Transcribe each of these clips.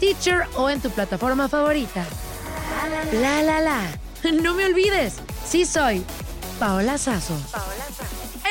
Stitcher o en tu plataforma favorita. La la la. No me olvides, sí soy Paola Sazo. ¡Eh!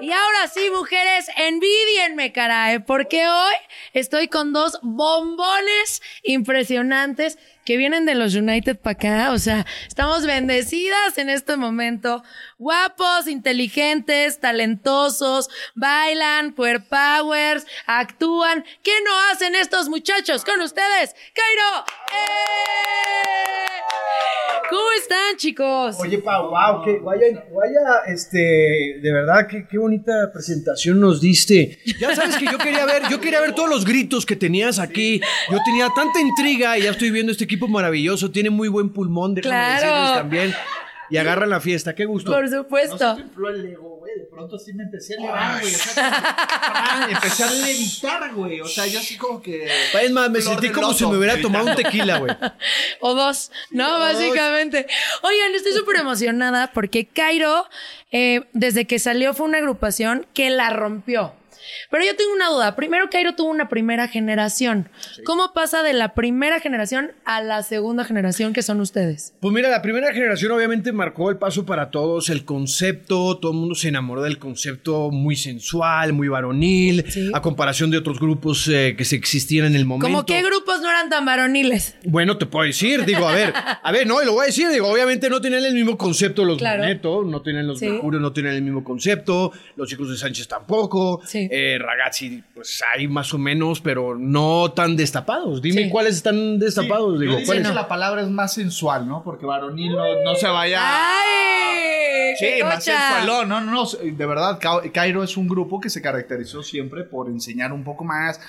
Y ahora sí, mujeres, envidienme, caray, porque hoy estoy con dos bombones impresionantes que vienen de los United para acá. O sea, estamos bendecidas en este momento. Guapos, inteligentes, talentosos, bailan, power powers, actúan. ¿Qué no hacen estos muchachos con ustedes? ¡Cairo! ¡Eh! ¿Cómo están, chicos? Oye, Pau, wow, que vaya, vaya, este, de verdad, qué, qué bonita presentación nos diste. Ya sabes que yo quería ver, yo quería ver todos los gritos que tenías aquí. Yo tenía tanta intriga y ya estoy viendo este equipo maravilloso. Tiene muy buen pulmón, déjame Claro. decirles también. Y agarran la fiesta, qué gusto. Por supuesto. infló el ego, güey. De pronto sí me empecé a elevar, güey. O sea, ah, empecé a levitar, güey. O sea, yo así como que. Es más, me sentí como loto. si me hubiera tomado un tequila, güey. O dos, ¿no? Básicamente. Oigan, estoy súper emocionada porque Cairo, eh, desde que salió, fue una agrupación que la rompió. Pero yo tengo una duda. Primero, Cairo tuvo una primera generación. ¿Cómo pasa de la primera generación a la segunda generación que son ustedes? Pues mira, la primera generación obviamente marcó el paso para todos, el concepto, todo el mundo se enamoró del concepto muy sensual, muy varonil, Sí. a comparación de otros grupos eh, que se existían en el momento. ¿Cómo qué grupos no eran tan varoniles? Bueno, te puedo decir, digo, a ver, a ver, no, y lo voy a decir, digo, obviamente no tenían el mismo concepto los Claro. No tenían los Sí. Mercurio, no tenían el mismo concepto, los chicos de Sánchez tampoco, Sí. Eh, Ragazzi, pues hay más o menos, pero no tan destapados. Dime Sí. cuáles están destapados, Yo digo, la palabra es más sensual, ¿no? Porque varonil no, no se vaya. ¡Ay! Sí, qué más sensualón. No, no, no. De verdad, Ca- Cairo es un grupo que se caracterizó siempre por enseñar un poco más.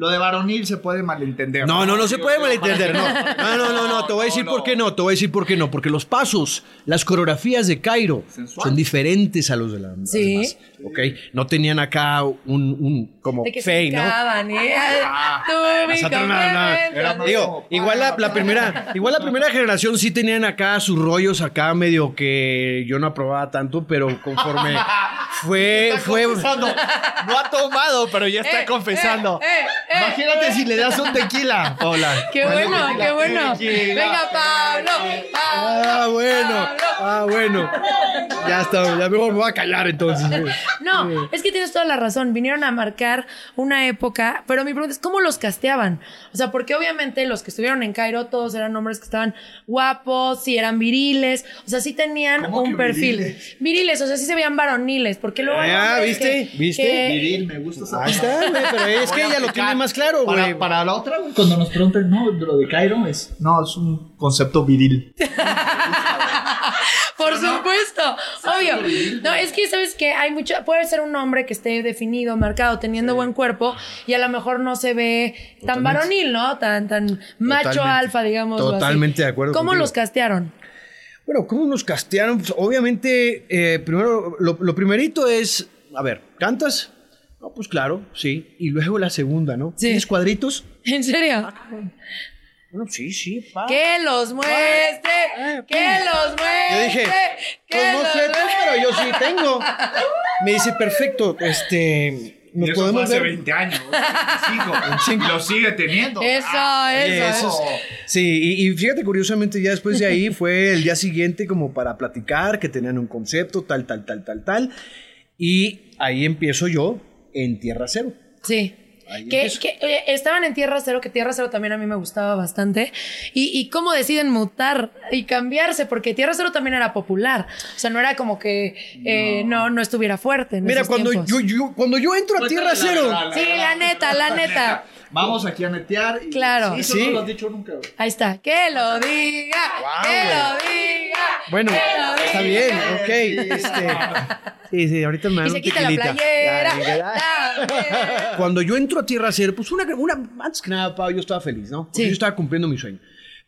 Lo de varonil se puede malentender. No, no, no se puede malentender, no. No, no, no, no, te voy a decir No, por qué no, te voy a decir por qué no, porque los pasos, las coreografías de Cairo Sensual. son diferentes a los de la- las Sí. demás, ¿ok? No tenían acá un, un como fey, ¿no? Era más Digo, igual la, la primera, igual la primera generación sí tenían acá sus rollos acá medio que yo no aprobaba tanto, pero conforme fue, fue, confesando. No ha tomado, pero ya está Eh, confesando. eh, eh, Imagínate eh. si le das un tequila. Hola. Qué bueno, qué bueno. Tequila. Venga, Pablo, Ah, bueno. Ah, bueno. Ya está, ya mejor me voy a callar entonces. No, es que tienes toda la razón. Vinieron a marcar una época, pero mi pregunta es cómo los casteaban. O sea, porque obviamente los que estuvieron en Cairo todos eran hombres que estaban guapos, sí eran viriles, o sea, sí tenían ¿Cómo un que perfil. viriles? Viriles? o sea, sí se veían varoniles, porque luego Ah, ¿viste? que- ¿Viste? que- Viril, me gusta esa Ahí está, güey, pero es que ella lo tiene más claro, güey. Para, para la otra, güey, cuando nos pregunten, no, lo de Cairo es. No, es un concepto viril. Por supuesto, obvio. No, es que sabes que hay mucho, puede ser un hombre que esté definido, marcado, teniendo buen cuerpo y a lo mejor no se ve tan varonil, ¿no? Tan, tan macho Totalmente. alfa, digamos. Totalmente de acuerdo ¿Cómo contigo. los castearon? Bueno, ¿cómo nos castearon? Pues, obviamente, eh, primero, lo, lo primerito es, a ver, ¿cantas? Pues claro, sí. Y luego la segunda, ¿no? Sí. ¿Tienes cuadritos? ¿En serio? Bueno, sí, sí. pa. Que los muestre, que los muestre. Yo dije, que pues no sé tú, pero yo sí tengo. Me dice, perfecto, este, nos podemos ver. años. Y lo sigue teniendo. Eso, Oye, eso. eso es- Sí, y, y fíjate, curiosamente, ya después de ahí fue el día siguiente como para platicar, que tenían un concepto, tal, tal, tal, tal, tal. Y ahí empiezo yo en Tierra Cero. Sí. Que, eh, estaban en Tierra Cero, que Tierra Cero también a mí me gustaba bastante. Y, y cómo deciden mutar y cambiarse, porque Tierra Cero también era popular. O sea, no era como que eh, no. no, estuviera fuerte. En Mira, esos cuando yo, yo- cuando yo entro a Tierra Cero, Sí, la neta, la neta. Vamos aquí a netear. Y Claro. Eso Sí. no lo has dicho nunca, güey. Ahí está. Que lo diga, que lo diga. bueno, que lo está diga. bien, ok. Este, sí, sí, ahorita me dan Y se un quita la playera. Ya, ya, ya. También. Cuando yo entro a Tierra Cero, pues una, una antes que nada, Pau, yo estaba feliz, ¿no? Porque Sí. yo estaba cumpliendo mi sueño.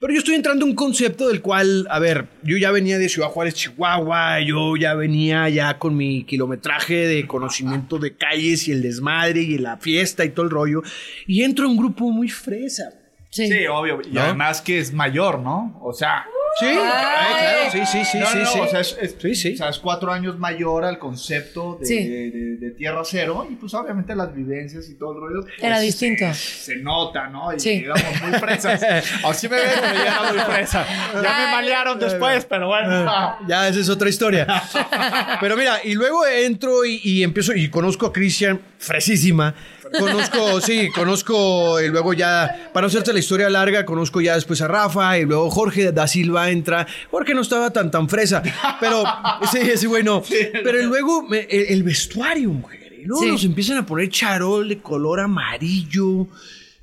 Pero yo estoy entrando a un concepto del cual, a ver, yo ya venía de Ciudad Juárez, Chihuahua, yo ya venía ya con mi kilometraje de conocimiento de calles y el desmadre y la fiesta y todo el rollo, y entro a un grupo muy fresa. Sí. Sí, obvio. Y ¿No? además que es mayor, ¿no? O sea. Sí, Ay. claro, sí, sí, sí, no, sí, no, sí. O sea, es, es- Sí, sí. o sea, es cuatro años mayor al concepto de, Sí. de- de- de Tierra Cero. Y pues obviamente las vivencias y todo el rollo. pues, Era distinto. Se nota, ¿no? Y muy fresas. Así me ven, era muy fresa. Ya me malearon después, pero bueno. Ya, esa es otra historia. Pero mira, y luego entro y, y empiezo y conozco a Cristian, fresísima. Conozco, sí, conozco, y luego ya, para no hacerte la historia larga, conozco ya después a Rafa, y luego Jorge da Silva entra. Jorge no estaba tan, tan fresa, pero sí, ese güey no. Pero luego me- el, el vestuario, mujer. Y luego Sí. nos empiezan a poner charol de color amarillo,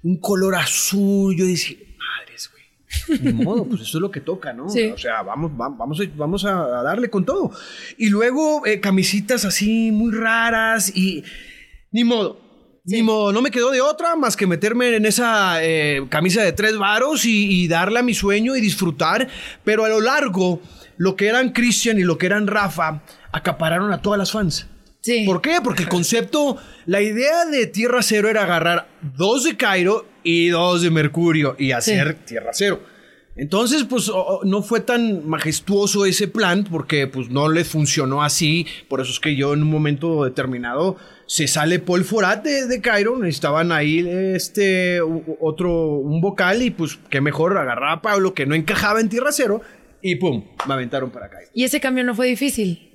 un color azul. Yo decía, madres, güey. Ni modo, pues eso es lo que toca, ¿no? Sí. O sea, vamos, va- vamos, a, vamos a a darle con todo. Y luego eh, camisitas así muy raras y ni modo. Ni modo, no me quedó de otra más que meterme en esa eh, camisa de tres varos y, y darle a mi sueño y disfrutar. Pero a lo largo, lo que eran Christian y lo que eran Rafa acapararon a todas las fans. Sí. ¿Por qué? Porque el concepto, la idea de Tierra Cero era agarrar dos de Cairo y dos de Mercurio y hacer Tierra Cero. Entonces, pues no fue tan majestuoso ese plan porque pues no les funcionó así. Por eso es que yo en un momento determinado se sale Paul Forat de, de Cairo. Necesitaban ahí este otro, un vocal y pues qué mejor agarrar a Pablo que no encajaba en Tierra Cero y pum, me aventaron para Cairo. Y ese cambio no fue difícil.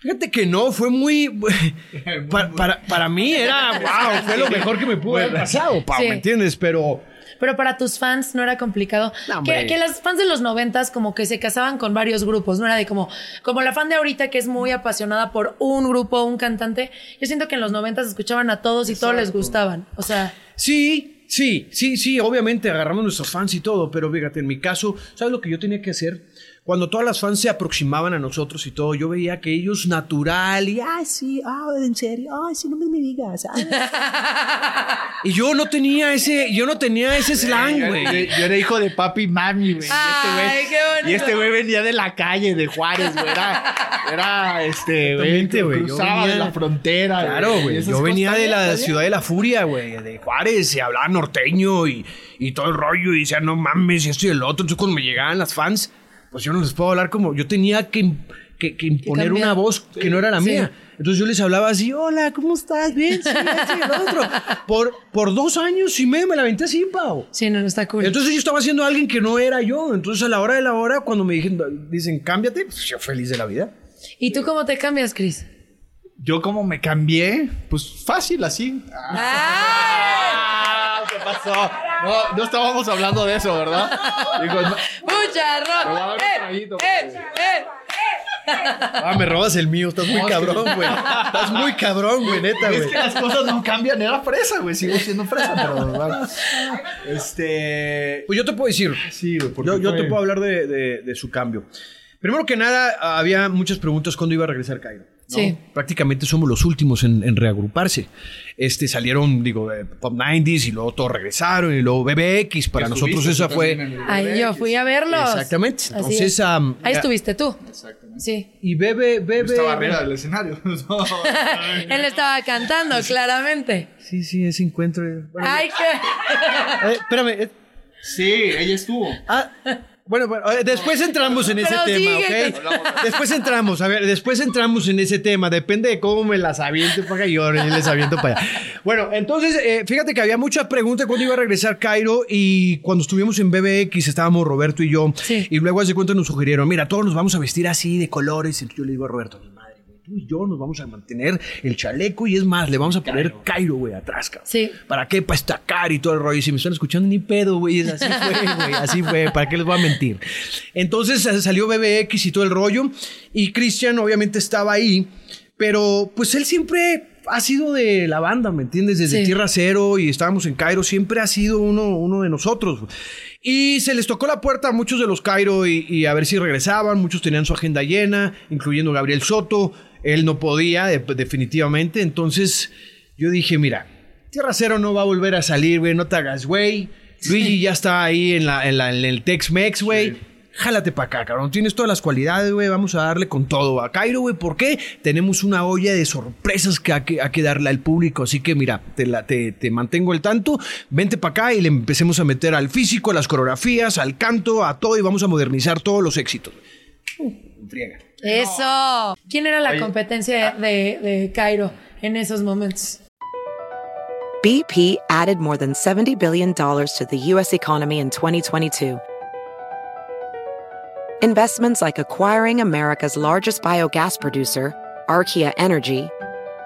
Fíjate que no, fue muy... pa- para, para mí era, wow, fue lo mejor que me pudo haber pasado, Pau, Sí. ¿me entiendes? Pero... Pero para tus fans no era complicado. No, que, que las fans de los noventas como que se casaban con varios grupos, no era de como, como la fan de ahorita que es muy apasionada por un grupo, un cantante. Yo siento que en los noventas escuchaban a todos y todos les gustaban. O sea, Sí, sí, sí, sí, obviamente agarramos nuestros fans y todo, pero fíjate, en mi caso, ¿sabes lo que yo tenía que hacer? Cuando todas las fans se aproximaban a nosotros y todo, yo veía que ellos natural y, ah, sí, ah, en serio, ay, sí, no me, me digas. ay". y yo no tenía ese, yo no tenía ese slang, Yo, güey. yo era hijo de papi y mami, güey. Y este güey- Ay, qué bonito. Y este güey venía de la calle de Juárez, güey. Era, era este, güey. Cruzaba venía- de la frontera. Claro, güey. Yo venía de la también. ciudad de la furia, güey, de Juárez, y hablaba norteño y, y todo el rollo, y decía, no mames, y esto y el otro. Entonces, cuando me llegaban las fans, pues yo no les puedo hablar como. Yo tenía que, que, que imponer una voz que no era la Sí. mía. Entonces yo les hablaba así, hola, ¿cómo estás? Bien, sí, sí, lo otro. Por, por dos años y medio me la aventé así, Pau. Sí, no, no está cool. Entonces yo estaba haciendo a alguien que no era yo. Entonces a la hora de la hora, cuando me dijeron, dicen, cámbiate, pues yo feliz de la vida. ¿Y tú cómo te cambias, Chris? Yo como me cambié, pues fácil así. Ah, ¿Qué pasó? No, no estábamos hablando de eso, ¿verdad? Digo, no- ¡Mucha Me voy a dar un ropa! traguito, ¡Eh! porque- ¡Eh! Ah, me robas el mío, estás muy cabrón, güey. Estás muy cabrón, güey, neta, Es güey. que las cosas no cambian. Era fresa, güey. Sigo siendo fresa, pero bueno. Este. Pues yo te puedo decir, Sí, güey. porque yo, te puedo hablar de, de- de su cambio. Primero que nada, había muchas preguntas cuándo iba a regresar Cairo. ¿no? Sí. Prácticamente somos los últimos en, en reagruparse. Este, salieron, digo, eh, Pop 90s y luego todos regresaron y luego BBX. Para nosotros esa fue... Ahí yo fui a verlos. Exactamente. Así Entonces, es. am, Ahí ya- estuviste tú. Exactamente. Sí. Y Bebe, Bebe... estaba arriba del escenario. Él estaba cantando, claramente. Sí, sí, ese encuentro. Bueno, Ay, qué. eh, espérame. eh, sí, ella estuvo. Ah, bueno, bueno, eh, después entramos en ese Pero tema, sigue ¿ok? Después entramos, a ver, después entramos en ese tema. Depende de cómo me las aviente para acá y yo les aviento para allá. Bueno, entonces, eh, fíjate que había muchas preguntas cuando iba a regresar Cairo y cuando estuvimos en BBX estábamos Roberto y yo. Sí. Y luego hace cuenta nos sugirieron, mira, todos nos vamos a vestir así de colores. Y yo le digo a Roberto, mi madre, tú y yo nos vamos a mantener el chaleco y es más, le vamos a poner Cairo, güey, atrás, cabrón. Sí. ¿Para qué? Para estacar y todo el rollo. Y si me están escuchando, ni pedo, güey. Así fue, güey. Así fue. ¿Para qué les voy a mentir? Entonces eh, salió BBX y todo el rollo. Y Christian, obviamente, estaba ahí. Pero, pues él siempre ha sido de la banda, ¿me entiendes? Desde Sí. Tierra Cero y estábamos en Cairo. Siempre ha sido uno, uno de nosotros. Y se les tocó la puerta a muchos de los Cairo y, y a ver si regresaban. Muchos tenían su agenda llena, incluyendo Gabriel Soto. Él no podía, de- definitivamente. Entonces yo dije, mira, Tierra Cero no va a volver a salir, güey. No te hagas, güey. Luigi ya está ahí en, la, en, la- en el Tex-Mex, güey. Jálate para acá, cabrón. Tienes todas las cualidades, güey. Vamos a darle con todo a Cairo, güey. ¿Por qué? Tenemos una olla de sorpresas que hay que, hay que darle al público. Así que, mira, te, la- te, te mantengo el tanto. Vente para acá y le empecemos a meter al físico, a las coreografías, al canto, a todo. Y vamos a modernizar todos los éxitos. Uh, friega. Eso. ¿Quién era la Oye, competencia ah. de, de Cairo en esos momentos? BP added more than $70 billion to the U.S. economy in 2022. Investments like acquiring America's largest biogas producer, Archaea Energy,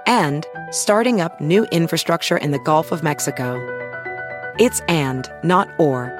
and starting up new infrastructure in the Gulf of Mexico. It's and, not or.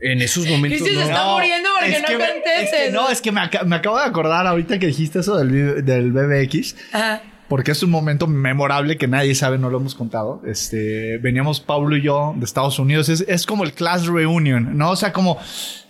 En esos momentos. Cristi se no. está muriendo porque es no que me- contestes. es que no, es que me, aca- me acabo de acordar ahorita que dijiste eso del, del BBX. Ajá. Porque es un momento memorable que nadie sabe, no lo hemos contado. Este, veníamos Pablo y yo de Estados Unidos. Es, es como el class reunion, ¿no? O sea, como,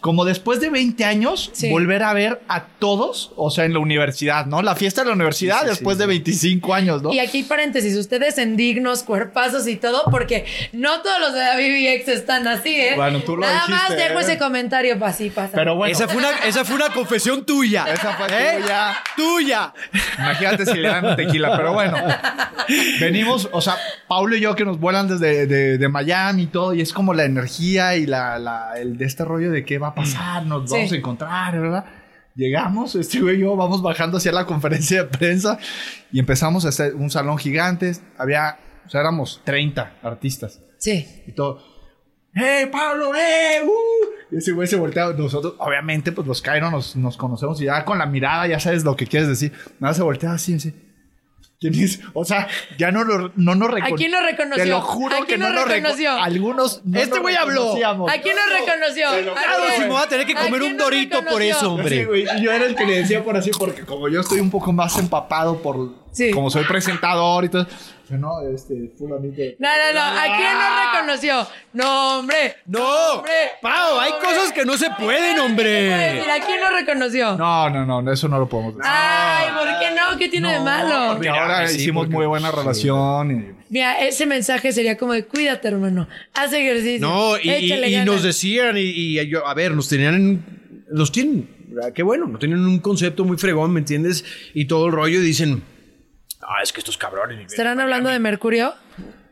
como después de 20 años, Sí. volver a ver a todos, o sea, en la universidad, ¿no? La fiesta de la universidad después de 25 años, ¿no? Y aquí paréntesis, ustedes en dignos, cuerpazos y todo, porque no todos los de la BBX están así, ¿eh? Bueno, tú lo Nada más dejo ¿eh? ese comentario para así pasa. Pero bueno, Esa fue, una, esa fue una confesión tuya. Esa fue ¿Eh? tuya. Tuya. Imagínate si le dan tequila, pero bueno. Venimos, o sea, Paulo y yo que nos vuelan desde de, de Miami y todo, y es como la energía y la, la- el de este rollo de qué va a pasar, nos Sí. vamos a encontrar, ¿verdad? Llegamos, este güey y yo vamos bajando hacia la conferencia de prensa y empezamos a hacer un salón gigante. Había, o sea, éramos 30 artistas Sí. y todo. ¡Hey, Pablo! ¡Eh! ¡Uh! Y ese güey se voltea. Nosotros, obviamente, pues los Cairo nos, nos conocemos y ya con la mirada ya sabes lo que quieres decir. Nada, se voltea así, así. ¿Quién es? O sea, ya no, lo, no nos reconoció. quién nos reconoció? Te lo juro ¿A que quién no nos nos reconoció. Algunos no Este güey habló. ¿A quién nos reconoció? ¿A juro próximo voy a tener que ¿A comer un no dorito por eso, hombre. Sí, güey, yo era el que le decía por así, porque como yo estoy un poco más empapado por... Sí. Como soy presentador y todo... yo, No, este, fulanito... No, no, no. ¿A quién no reconoció? No, hombre. No, hombre. Pau, hay hombre. cosas que no se pueden, ¿Qué puede hombre. decir? ¿A quién no reconoció? No, no, no, eso no lo podemos decir. Ay, ¿por qué no? ¿Qué tiene de malo? Porque ahora sí, hicimos porque- muy buena relación y... Mira, ese mensaje sería como de cuídate, hermano. Haz ejercicio. No, y, y- échale y ganas. nos decían, y, y yo, a ver, nos tenían, en- los tienen, qué bueno, no tienen un concepto muy fregón, ¿me entiendes? Y todo el rollo, y dicen, ah, es que estos cabrones. ¿Estarán hablando de Mercurio?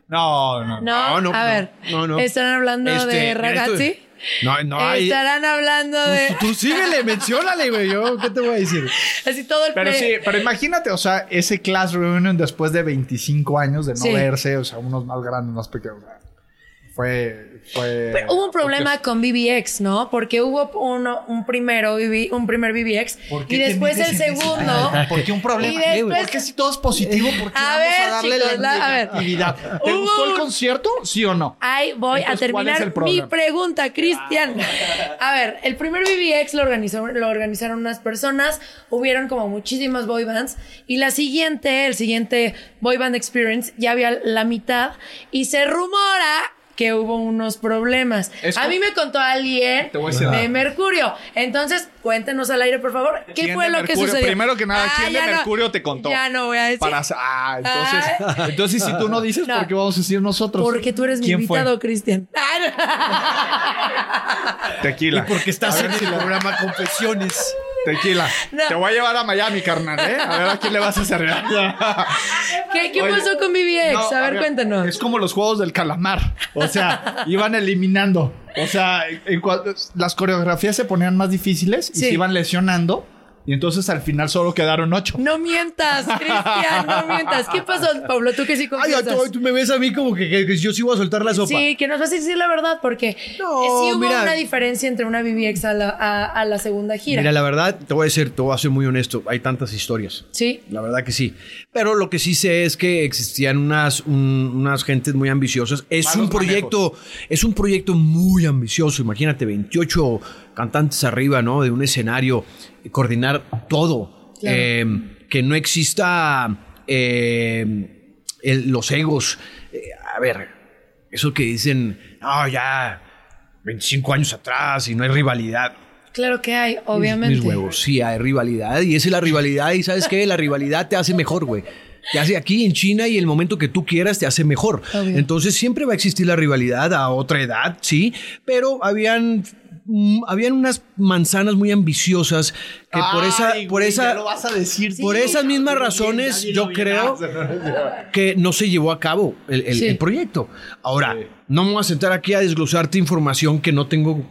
No, no, no. No, No, no, a no, ver. no, no. ¿Estarán hablando Este, de ragazzi? esto- No, no hay. ¿Estarán hablando de Tú síguele, menciónale, güey. Yo, ¿qué te voy a decir? así todo el Pero sí, pero imagínate, o sea, ese class reunion después de 25 años de no Sí. verse, o sea, unos más grandes, más pequeños. Fue, fue... Pero hubo un problema con BBX, ¿no? Porque hubo uno, un primero, BB un primer BBX ¿Por qué y después el segundo. ¿Por qué un problema? Y después- ¿Por qué si todo es positivo? ¿Por qué A vamos ver, a darle chicos, la, la- a ver. negatividad? ¿Te Hubo gustó el concierto? ¿Sí o no? Ahí voy a Entonces, ¿cuál es terminar mi pregunta, Cristian. A ver, el primer BBX lo, organizó, lo organizaron unas personas, hubieron como muchísimas boy bands, y la siguiente, el siguiente Boy Band Experience, ya había la mitad, y se rumora que hubo unos problemas. Es a mí me contó alguien de. Mercurio. Entonces, cuéntenos al aire, por favor. ¿Qué ¿Quién fue lo que Mercurio? sucedió? Primero que nada, Ah, ¿quién de ya no- Mercurio te contó? Ya no voy a decir. Para, ah, entonces, Ay. entonces si tú no dices, No. ¿por qué vamos a decir nosotros? Porque tú eres mi invitado, Cristian. Ah, Tequila. Porque estás en el programa Confesiones. Tequila. No. Te voy a llevar a Miami, carnal, ¿eh? A ver a quién le vas a hacer. ¿Qué, qué Oye, pasó con BBX? No, a ver, cuéntanos. Es como los juegos del calamar. O sea, iban eliminando. O sea, en las coreografías se ponían más difíciles y Sí. se iban lesionando. Y entonces al final solo quedaron ocho. No mientas, Cristian, no mientas. ¿Qué pasó, Pablo? Tú que sí Ay, confiesas. tú, tú me ves a mí como que, que- que yo sí voy a soltar la sopa. Sí, que nos vas a decir la verdad, porque No, sí hubo mira. una diferencia entre una BBX a la, a, a la segunda gira. Mira, la verdad, te voy a decir, te voy a ser muy honesto. Hay tantas historias. Sí. La verdad que sí. Pero lo que sí sé es que existían unas, un- unas gentes muy ambiciosas. Es Malos un proyecto, es un proyecto muy ambicioso. Imagínate, 28 cantantes arriba, ¿no? De un escenario, coordinar todo. Claro. Eh, que no exista eh, el- los egos. Eh, a ver, eso que dicen, ah, ya, 25 años atrás y no hay rivalidad. Claro que hay, obviamente. Mis huevos, sí, hay rivalidad. Y esa es la rivalidad. Y sabes qué? La rivalidad te hace mejor, güey. Te hace aquí en China y el momento que tú quieras te hace mejor. Obvio. Entonces siempre va a existir la rivalidad a otra edad, sí. Pero habían, habían unas manzanas muy ambiciosas que por esa, por esa, lo vas a decir. por Sí, esas mismas razones, bien, yo creo que no se llevó a cabo el, el- Sí. el proyecto. Ahora, Sí. no me voy a sentar aquí a desglosarte información que no tengo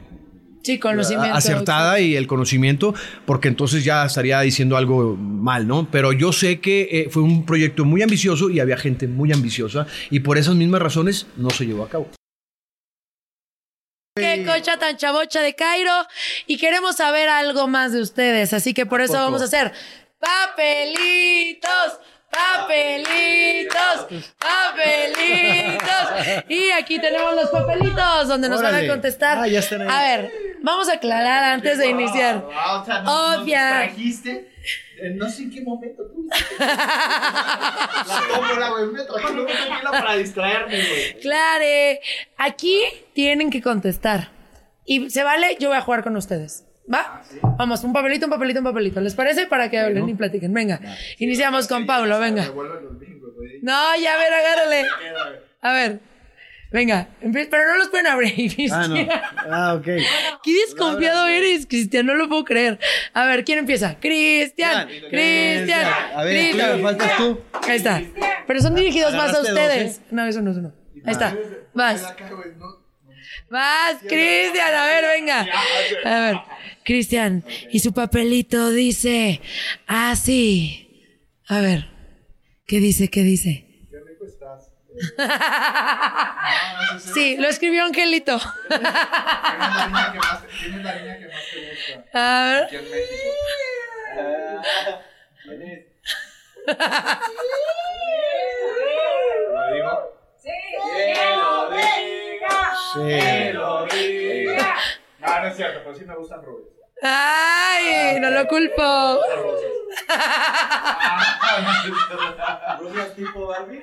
Sí, conocimiento. acertada y el conocimiento, porque entonces ya estaría diciendo algo mal, ¿no? Pero yo sé que eh, fue un proyecto muy ambicioso y había gente muy ambiciosa y por esas mismas razones no se llevó a cabo. Qué cocha tan chavocha de Cairo. Y queremos saber algo más de ustedes. Así que por eso vamos a hacer papelitos, papelitos, papelitos. Y aquí tenemos los papelitos donde nos van a contestar. Ah, ya están ahí. A ver, vamos a aclarar antes de iniciar. Ah, o sea, no- no Obvia. trajiste, eh, no sé en qué momento tú. La tómbola, güey. Me traje una tequila para distraerme, güey. Clare, aquí tienen que contestar. Y se vale, yo voy a jugar con ustedes. ¿Va? Vamos, un papelito, un papelito, un papelito. ¿Les parece? Para que hablen y platiquen. Venga. Iniciamos con Pablo, venga. No, ya, a ver, agárrale. A ver. Venga, pero no los pueden abrir. Ah, ok. Qué desconfiado eres, Cristian, no lo puedo creer. A ver, ¿quién empieza? Cristian, Cristian. A ver, Cristian. faltas tú. Ahí está. Pero son dirigidos más a ustedes. ¿eh? No, eso no es uno. Ahí está. Vas. Vas, Cristian. A ver, venga. A ver. Cristian. Y su papelito dice así. A ver. ¿Qué dice? ¿Qué dice? Sí, lo escribió Angelito. A ver. No, no es cierto, pero sí me gustan rubios. Ay, no lo culpo. ¿Rubios tipo Barbie?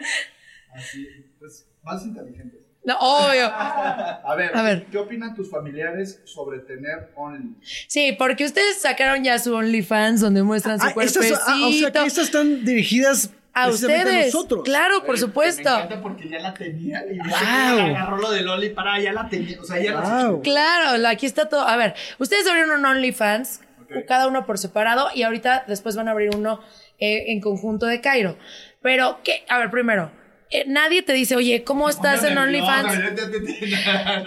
Así, pues más inteligentes. No, obvio. A ver, A ver. ¿qué opinan tus familiares sobre tener Only? Sí, porque ustedes sacaron ya su OnlyFans donde muestran su Ah, cuerpecito. ah, o sea que estas están dirigidas a ustedes. nosotros. Claro, por Me supuesto. encanta porque ya la tenía. Y Wow. agarró lo de Loli para, ya la tenía. O sea, ya la. Claro, la- aquí está todo. A ver, ustedes abrieron un OnlyFans, cada uno por separado, y ahorita después van a abrir uno eh, en conjunto de Cairo. Pero, ¿qué? A ver, primero, eh, nadie te dice, oye, ¿cómo estás en OnlyFans?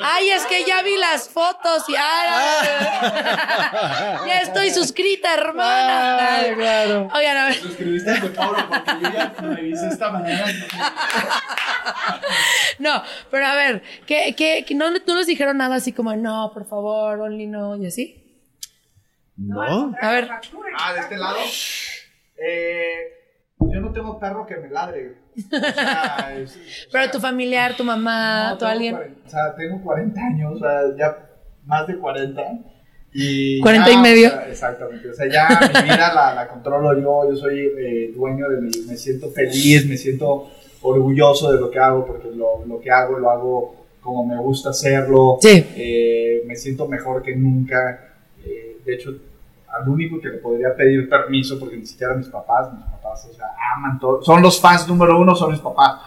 Ay, es que ya vi las fotos y ah, ya estoy suscrita, hermana. Ay, claro. Oigan, a ver. Suscribiste a Pablo porque yo ya revisé esta mañana. No, pero a ver, ¿qué, qué, qué- no, no les dijeron nada así como, no, por favor, Only no, y así? No. A ver, Ah, de este lado. Eh, yo no tengo perro que me ladre. O sea, es- o pero sea, tu familiar, tu mamá, no, tu alguien. 40 o sea, tengo 40 años, o sea, ya más de 40. Y 40 ya, y medio. o sea, exactamente. O sea, ya mi vida la, la controlo yo. Yo soy eh, dueño de mi. Me siento feliz, me siento orgulloso de lo que hago, porque lo, lo que hago lo hago como me gusta hacerlo. Sí. Eh, me siento mejor que nunca. Eh, de hecho, al único que le podría pedir permiso, porque ni siquiera mis papás, mis papás, o sea, aman todo. Son los fans número uno, son mis papás.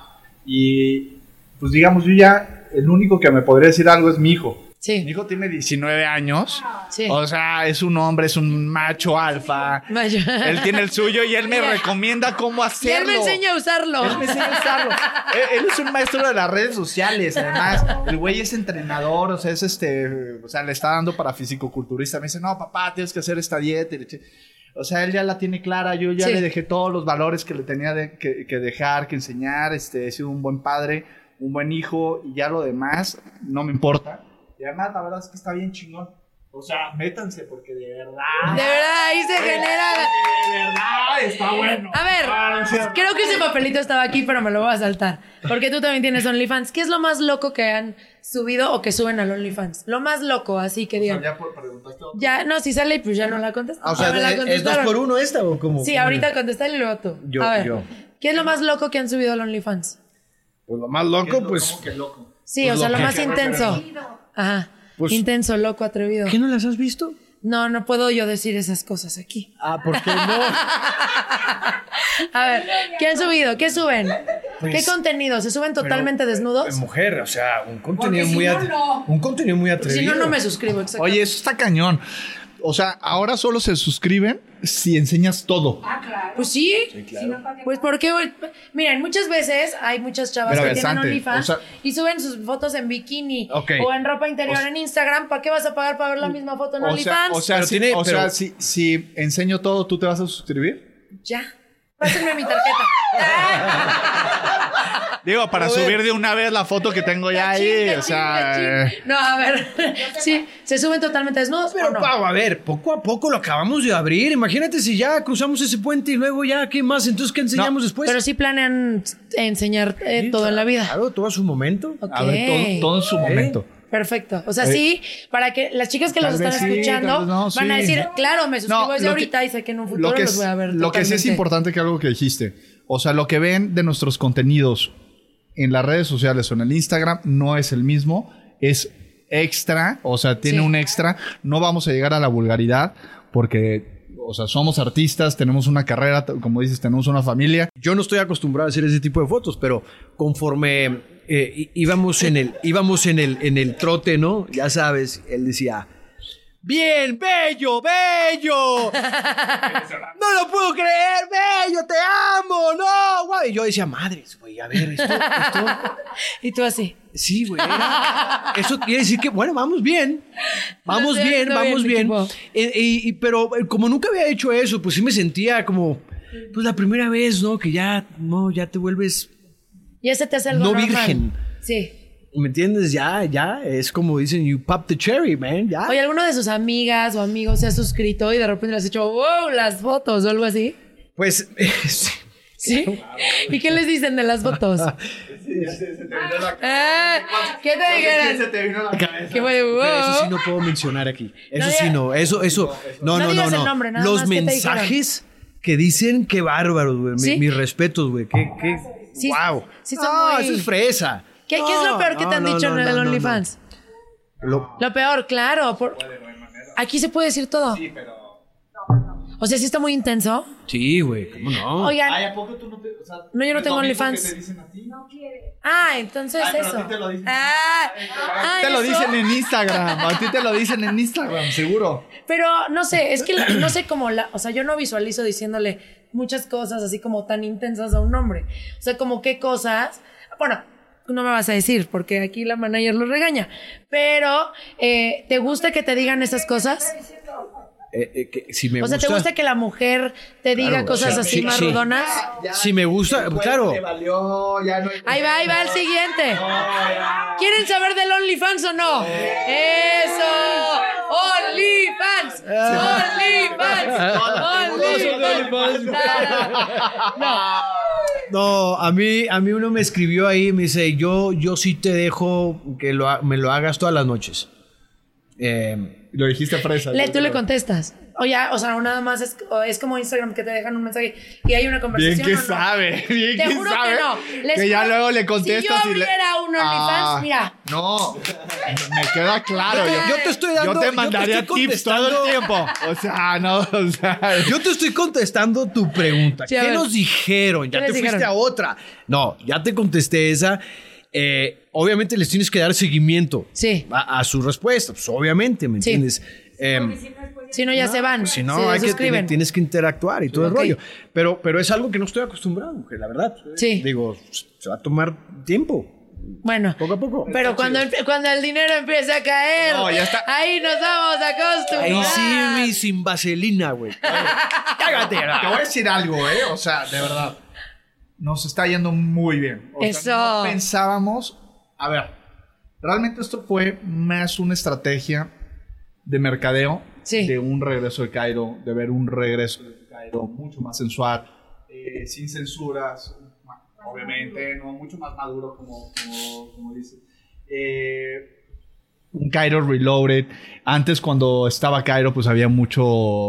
Y pues digamos, yo ya, el único que me podría decir algo es mi hijo. Mi hijo tiene 19 años. sí. O sea, es un hombre, es un macho alfa. Vaya. Él tiene el suyo y él me recomienda cómo Y él hacerlo. me enseña a usarlo. Él me enseña a usarlo. él, él es un maestro de las redes sociales, además. El güey es entrenador, o sea, es este, o sea, le está dando para fisicoculturista. Me dice, no, papá, tienes que hacer esta dieta. O sea, él ya la tiene clara. Yo ya Sí. le dejé todos los valores que le tenía de- que, que dejar, que enseñar. Este, he sido un buen padre, un buen hijo y ya lo demás no me importa. Y además, la verdad es que está bien chingón. O sea, métanse porque de verdad. De verdad, ahí se genera. De verdad, está bueno. A ver, Ah, creo que ese papelito estaba aquí, pero me lo voy a saltar. Porque tú también tienes OnlyFans. ¿Qué es lo más loco que han subido o que suben al OnlyFans? Lo más loco, así que digan. Ya por- preguntaste otro. Ya, no, si sale, pues ya no la contestas. Ah, o sea, me la ¿es- ¿es dos por uno esta o cómo? Sí, ahorita contestar y luego tú. Yo- a ver, yo. ¿qué es lo más loco que han subido al OnlyFans? Pues lo más loco, pues. ¿Cómo que loco? Sí, Pues o sea, lo más intenso. Ajá. Pues- intenso, loco, atrevido. ¿Qué no las has visto? No, no puedo yo decir esas cosas aquí. Ah, ¿por qué no? A ver, ¿qué han subido? ¿Qué suben? ¿Qué Pues, contenido? ¿Se suben totalmente desnudos? Mujer, o sea, un contenido si muy no, un contenido muy Si atrevido. no, no me suscribo. exacto. Oye, eso está cañón. O sea, ahora solo se suscriben si enseñas todo. Pues sí. Pues porque, miren, muchas veces hay muchas chavas Pero que tienen OnlyFans o sea- y suben sus fotos en bikini Ok. o en ropa interior O sea- en Instagram. ¿Para qué vas a pagar para ver la misma foto en O sea, OnlyFans? o sea, Pero si, tiene- o sea, pero- si, si enseño todo, ¿tú te vas a suscribir? Ya. Pásenme mi tarjeta. Digo, para A ver. subir de una vez la foto que tengo ya ahí. Cachín, o sea, cachín. eh, No, a ver. Sí, ¿se suben totalmente desnudos Pero, o no? Pau, a ver, poco a poco lo acabamos de abrir. Imagínate si ya cruzamos ese puente y luego ya, ¿qué más? Entonces, ¿qué enseñamos después? Pero sí planean enseñar eh, todo en la vida. Claro, todo a su momento. Ok. a ver, todo, todo en su momento. Perfecto. O sea, sí, para que las chicas que los Eh, están sí, escuchando no, van a decir, claro, me suscribo No, desde lo que- ahorita y sé que en un futuro Lo que, los voy a ver. lo que sí es importante que algo que dijiste. O sea, lo que ven de nuestros contenidos en las redes sociales o en el Instagram no es el mismo. Es extra, o sea, tiene Sí. un extra. No vamos a llegar a la vulgaridad porque, o sea, somos artistas, tenemos una carrera, como dices, tenemos una familia. Yo no estoy acostumbrado a hacer ese tipo de fotos, pero conforme eh, íbamos en el íbamos en el en el trote, ¿no? Ya sabes, él decía, "Bien, bello, bello." no lo puedo creer, bello, te amo. No, güey. Y yo decía, "Madres, güey, a ver, esto esto Y tú así. Sí, güey. era- Eso quiere decir que, bueno, vamos bien. Vamos bien, vamos bien. Eh, y- y- pero eh, como nunca había hecho eso, pues sí me sentía como, pues la primera vez, ¿no? Que ya, no, ya te vuelves, Ya se te hace algo No normal. virgen. Sí. ¿me entiendes? Ya, ya, es como dicen, you pop the cherry, man, ya. Oye, ¿alguno de sus amigas o amigos se ha suscrito y de repente le has hecho, wow, las fotos o algo así? Pues, sí. ¿Sí? ¿Y qué les dicen de las fotos? Ah, ¿Qué te dijeron? te vino a la cabeza? ¿Qué fue? Pero eso sí Wow. no puedo mencionar aquí. Eso No sí no. Eso, eso. No, No no, no, nombre, Los te mensajes que dicen, qué bárbaros, güey. Mi- ¿Sí? Mis respetos, güey. Qué, qué. Sí, wow. sí son no, muy- eso es fresa. ¿Qué, qué es lo No, peor que te no, han no, dicho no, en el no, no, OnlyFans? no. Lo- Lo peor, claro. por- Aquí se puede decir todo. Sí, pero. O sea, sí está muy intenso. Sí, güey. ¿Cómo no? Oigan, Ay, ¿a poco tú no te.? O sea, No, yo no tengo OnlyFans. que te dicen a ti? ah, entonces Ay, pero eso. a ti te lo dicen. Ah, ah, Te lo dicen en Instagram. A ti te lo dicen en Instagram, seguro. Pero no sé, es que no sé cómo la, o sea, yo no visualizo diciéndole muchas cosas así como tan intensas a un hombre. O sea, como qué cosas, bueno, tú no me vas a decir porque aquí la manager lo regaña, pero eh, ¿te gusta que te digan esas cosas? Eh, eh, que si me o sea, ¿te gusta que la mujer te diga Claro, cosas o sea, así sí, más sí. rudonas? Si me gusta, claro. Le valió, ya no hay- Ahí va, ahí va el siguiente. ¿Quieren saber del OnlyFans o no? ¡Eso! ¡OnlyFans! ¡OnlyFans! ¡OnlyFans! No. No, a mí, a mí uno me escribió ahí y me dice, yo, yo sí te dejo que lo, me lo hagas todas las noches. Eh, Lo dijiste fresa. Le, tú le contestas. O ya, o sea, nada más es, o es como Instagram que te dejan un mensaje y hay una Bien conversación. que ¿o no? sabe, bien Te que juro sabe. que no. Les que ya juro- luego le Si contestas yo y le. abriera un OnlyFans, Ah, mira. No, me queda claro. Yo te- yo, yo te estoy dando- Yo te mandaría tips todo el tiempo. O sea, no, o sea. yo te estoy contestando tu pregunta. Sí, ¿Qué ver. nos dijeron? Ya ¿Qué te fuiste dijeron? a otra. No, ya te contesté esa. Eh, obviamente les tienes que dar seguimiento Sí. a, a su respuesta. Pues obviamente, ¿me Sí. entiendes? Si no, ya se van. Si no, se hay que tienes que interactuar y todo el rollo. Pero, pero es algo que no estoy acostumbrado, mujer, la verdad. Sí. Digo, se va a tomar tiempo. Bueno. Poco a poco. Pero cuando, empe- cuando el dinero empiece a caer, No, ya está. ahí nos vamos a Ahí acostumbrar. sí, mi sin vaselina, güey. Cágate, Te voy a decir algo, ¿eh? O sea, de verdad. Nos está yendo muy bien. O sea, Eso. no pensábamos. A ver, realmente esto fue más una estrategia de mercadeo. De un regreso de Cairo, de ver un regreso de Cairo mucho más sensual, eh, sin censuras, obviamente, mucho más maduro, como, como, como dices. Eh, un Cairo Reloaded. Antes, cuando estaba Cairo, pues había mucho,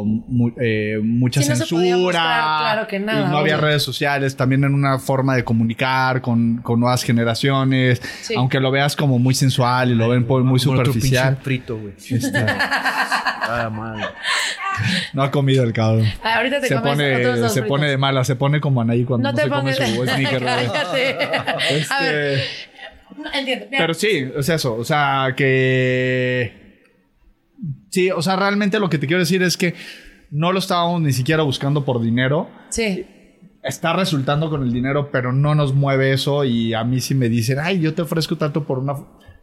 mu- eh, mucha Sí, no censura. podía mostrar, claro que nada, y no había redes sociales. También en una forma de comunicar con, con nuevas generaciones. Sí. Aunque lo veas como muy sensual y lo ven muy Como otro superficial. frito, güey. Ah, madre. No ha comido el cabrón. Ah, ahorita te Se comes pone, otros dos se fritos. pone de mala, se pone como Anaí cuando No no, te se come su sneaker. güey. Cállate. Este, A ver, no, entiendo. Pero sí, es eso. O sea, que. Sí, o sea, realmente lo que te quiero decir es que no lo estábamos ni siquiera buscando por dinero. Sí. Está resultando con el dinero, pero no nos mueve eso. Y a mí sí me dicen, ay, yo te ofrezco tanto por una.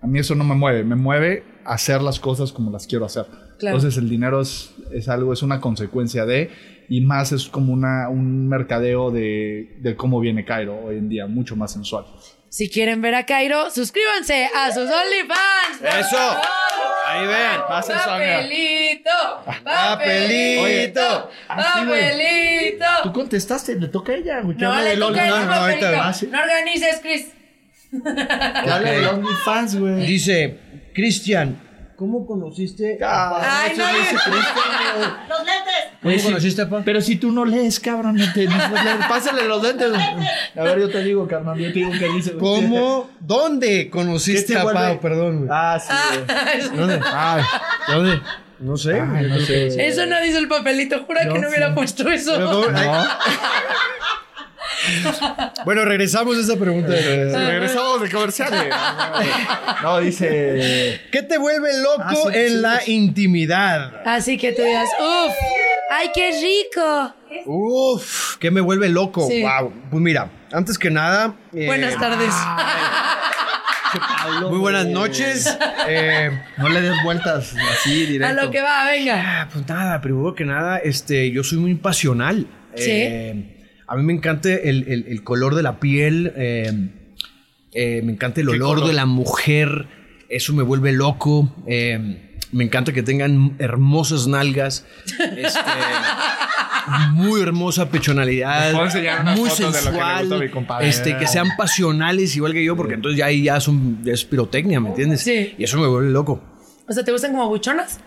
A mí eso no me mueve. Me mueve hacer las cosas como las quiero hacer. Claro. Entonces el dinero es, es algo, es una consecuencia de. Y más es como una, un mercadeo de, de cómo viene Cairo hoy en día, mucho más sensual. Si quieren ver a Cairo, suscríbanse a sus OnlyFans. Eso. Ahí vean. Eso, amiga. Papelito, Papelito. papelito, Así, güey. papelito. Tú contestaste, le toca a ella, güey. No le toca no, no, ahorita- ah. No organices, Chris. Del OnlyFans, güey. Dice, Cristian, ¿cómo conociste a Ay, no. Los lentes. ¿Cómo conociste a Pa? Pero si tú no lees, cabrón, no te, pásale los lentes. A ver, yo te digo, carnal, yo te digo qué dice. ¿Cómo? ¿Dónde ¿Qué conociste te a? Pau? Perdón, güey. Ah, sí, güey. ¿Dónde? Ay, ¿Dónde? No sé. Ay, no sé. Eso no dice el papelito. Jura que no hubiera puesto eso. No. Bueno, regresamos a esa pregunta. Regresamos de comerciales. No, dice. ¿Qué te vuelve loco Ah, sí, en sí, la sí. Así intimidad? Ah, que tú digas, uff, ay, qué rico. Uf, ¿qué me vuelve loco? Sí. Wow. Pues mira, antes que nada. eh, Buenas tardes. Muy buenas noches. Eh, No le des vueltas así a directo. lo que va, venga. Ah, pues nada, primero que nada, este, yo soy muy pasional. Sí. Eh, a mí me encanta el, el- el color de la piel, eh, eh, me encanta el olor color? de la mujer, eso me vuelve loco. eh, Me encanta que tengan hermosas nalgas. Este, muy hermosa pechonalidad. Muy de lo que sensual. gusta compadre. este, que sean pasionales igual que yo, porque entonces ya ahí ya son, ya es pirotecnia, ¿me entiendes? Sí. Y eso me vuelve loco. O sea, ¿te gustan como buchonas?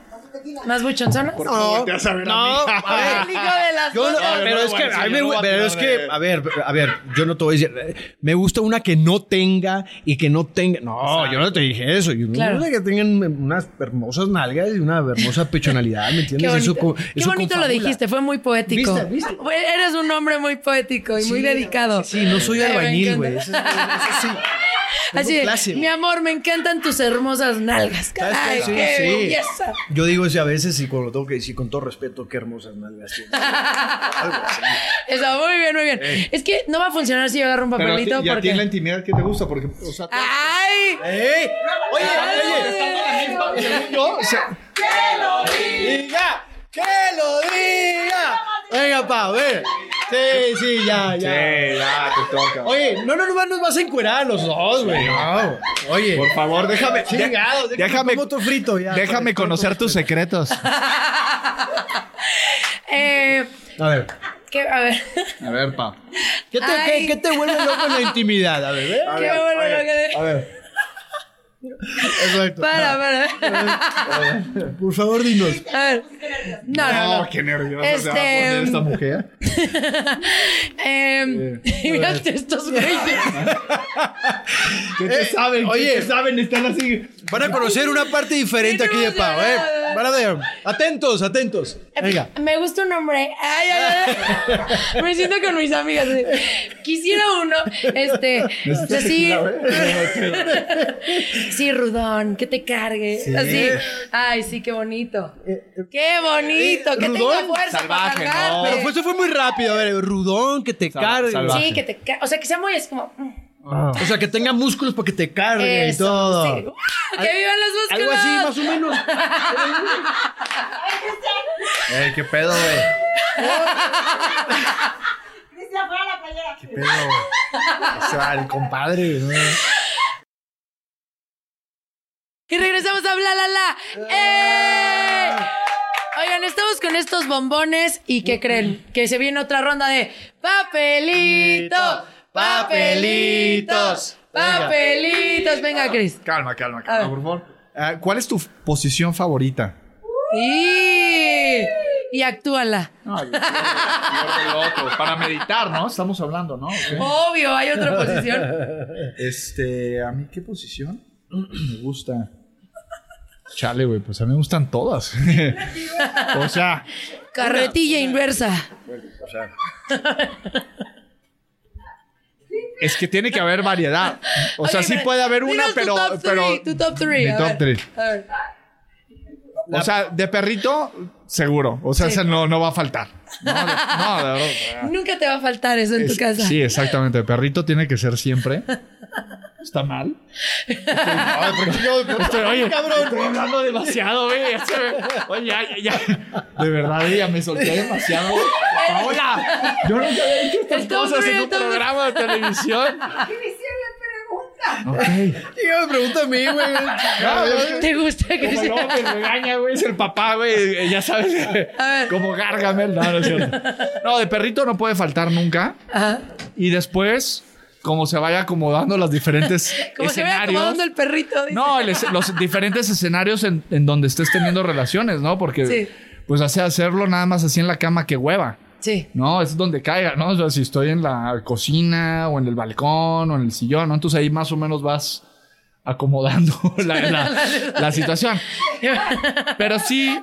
¿Más buchonzonas? No, no, a de las Yo no, dos. pero es que, a mí me gu- pero es que, a ver, a ver, yo no te voy a decir, me gusta una que no tenga y que no tenga, no, yo no te dije eso, yo Claro. me gusta que tengan unas hermosas nalgas y una hermosa pechonalidad, ¿me Qué entiendes? bonito, Eso Qué bonito lo dijiste, fue muy poético. ¿Viste? ¿Viste? Fue- Eres un hombre muy poético y muy dedicado. Sí, no soy albañil, güey. Sí. Así de, clase, mi amor, me encantan tus hermosas nalgas. ¿Sabes Ay, qué? Sí, qué sí. belleza. Yo digo eso a veces y cuando lo tengo que decir con todo respeto, qué hermosas nalgas tienes. Algo así. Eso, muy bien, muy bien. Es que no va a funcionar si yo agarro un Pero papelito y a ti en la porque... intimidad, ¿qué te gusta? Porque, o sea, ¡Ay! ¡Ey! Oye, oye, según yo, o sea, ¡Diga! ¡Que lo diga! Venga, pa, ve. Sí, sí, ya, ya. Sí, ya, te toca. Oye, no, no, no, nos vas a encuerar a los dos, güey. No. Oye. Por favor, déjame. Chingado, déjame. déjame, como otro frito ya. déjame conocer tus secretos. Eh, A ver. ¿qué? A ver. A ver, pa. ¿Qué te, qué, qué te vuelve loco en la intimidad? A ver, ¿eh? Qué bueno lo que... A ver. Exacto. Para, para. Por favor, dinos. A ver. No, no, no. qué nerviosa se va a Este, poner esta mujer. Eh, mírate estos güeyes. ¿Qué te saben? oye. ¿Qué te saben? Están así. Van a conocer una parte diferente aquí de Pau, ¿eh? Atentos, atentos. Venga. Me gusta un hombre. Ay, ay, ay. Me siento con mis amigas. así. Quisiera uno, este, o sea, sí, sí, rudón, que te cargue, así. Ay, sí, qué bonito. Qué bonito, que ¿Rudón? tenga fuerza Salvaje, para no. Pero fue, eso fue muy rápido. A ver, rudón, que te Sal- cargue. salvaje. Sí, que te ca- o sea, que sea muy, es como, mm, O sea, que tenga músculos para que te cargue y todo. sí. Que vivan los músculos. Algo así, más o menos. Ey, qué pedo, güey. Cristian, fuera la playera. Qué pedo, güey. O sea, el compadre, güey. Y regresamos a Bla La La. ¡Eh! Oigan, estamos con estos bombones y ¿qué creen? Que se viene otra ronda de papelito, papelitos, papelitos. Venga, Cris. Calma, calma, calma, por favor. Ah, ¿Cuál es tu posición favorita? Y, y actúala. No, yo otro. Para meditar, ¿no? Estamos hablando, ¿no? Obvio, hay otra posición. Este, ¿a mí qué posición? Me gusta. Chale, güey, pues a mí me gustan todas. o sea, Carretilla inversa. es que tiene que haber variedad. O sea, sí puede haber una, tu pero. top pero three, tu top three. Mi top three. ver. O sea, de perrito, seguro. O sea, Sí. no, no va a faltar. No, de, no, de verdad. Nunca te va a faltar eso en tu casa. Sí, exactamente. De perrito tiene que ser siempre. ¿Está mal? Ay, porque yo, estoy, oye, estoy hablando demasiado, güey. Oye, ya, ya, ya. De verdad, ya me solté demasiado. Paola, yo nunca había dicho estas cosas en un programa de televisión. Ok. ¿Qué me pregunta a mí, güey? No, ¿Te gusta que Como luego me regaña, güey, es el papá, güey. Ya sabes, A ver. como Gargamel. No, no es cierto. No, de perrito no puede faltar nunca. Ajá. Y después, como se vaya acomodando los diferentes Como se ve escenarios. acomodando el perrito. dice. No, el los diferentes escenarios en, en donde estés teniendo relaciones, ¿no? Porque, Sí. pues, hace hacerlo nada más así en la cama que hueva. Sí. No, es donde caiga, ¿no? O sea, si estoy en la cocina o en el balcón o en el sillón, ¿no? Entonces ahí más o menos vas acomodando la, la- la situación. Pero sí.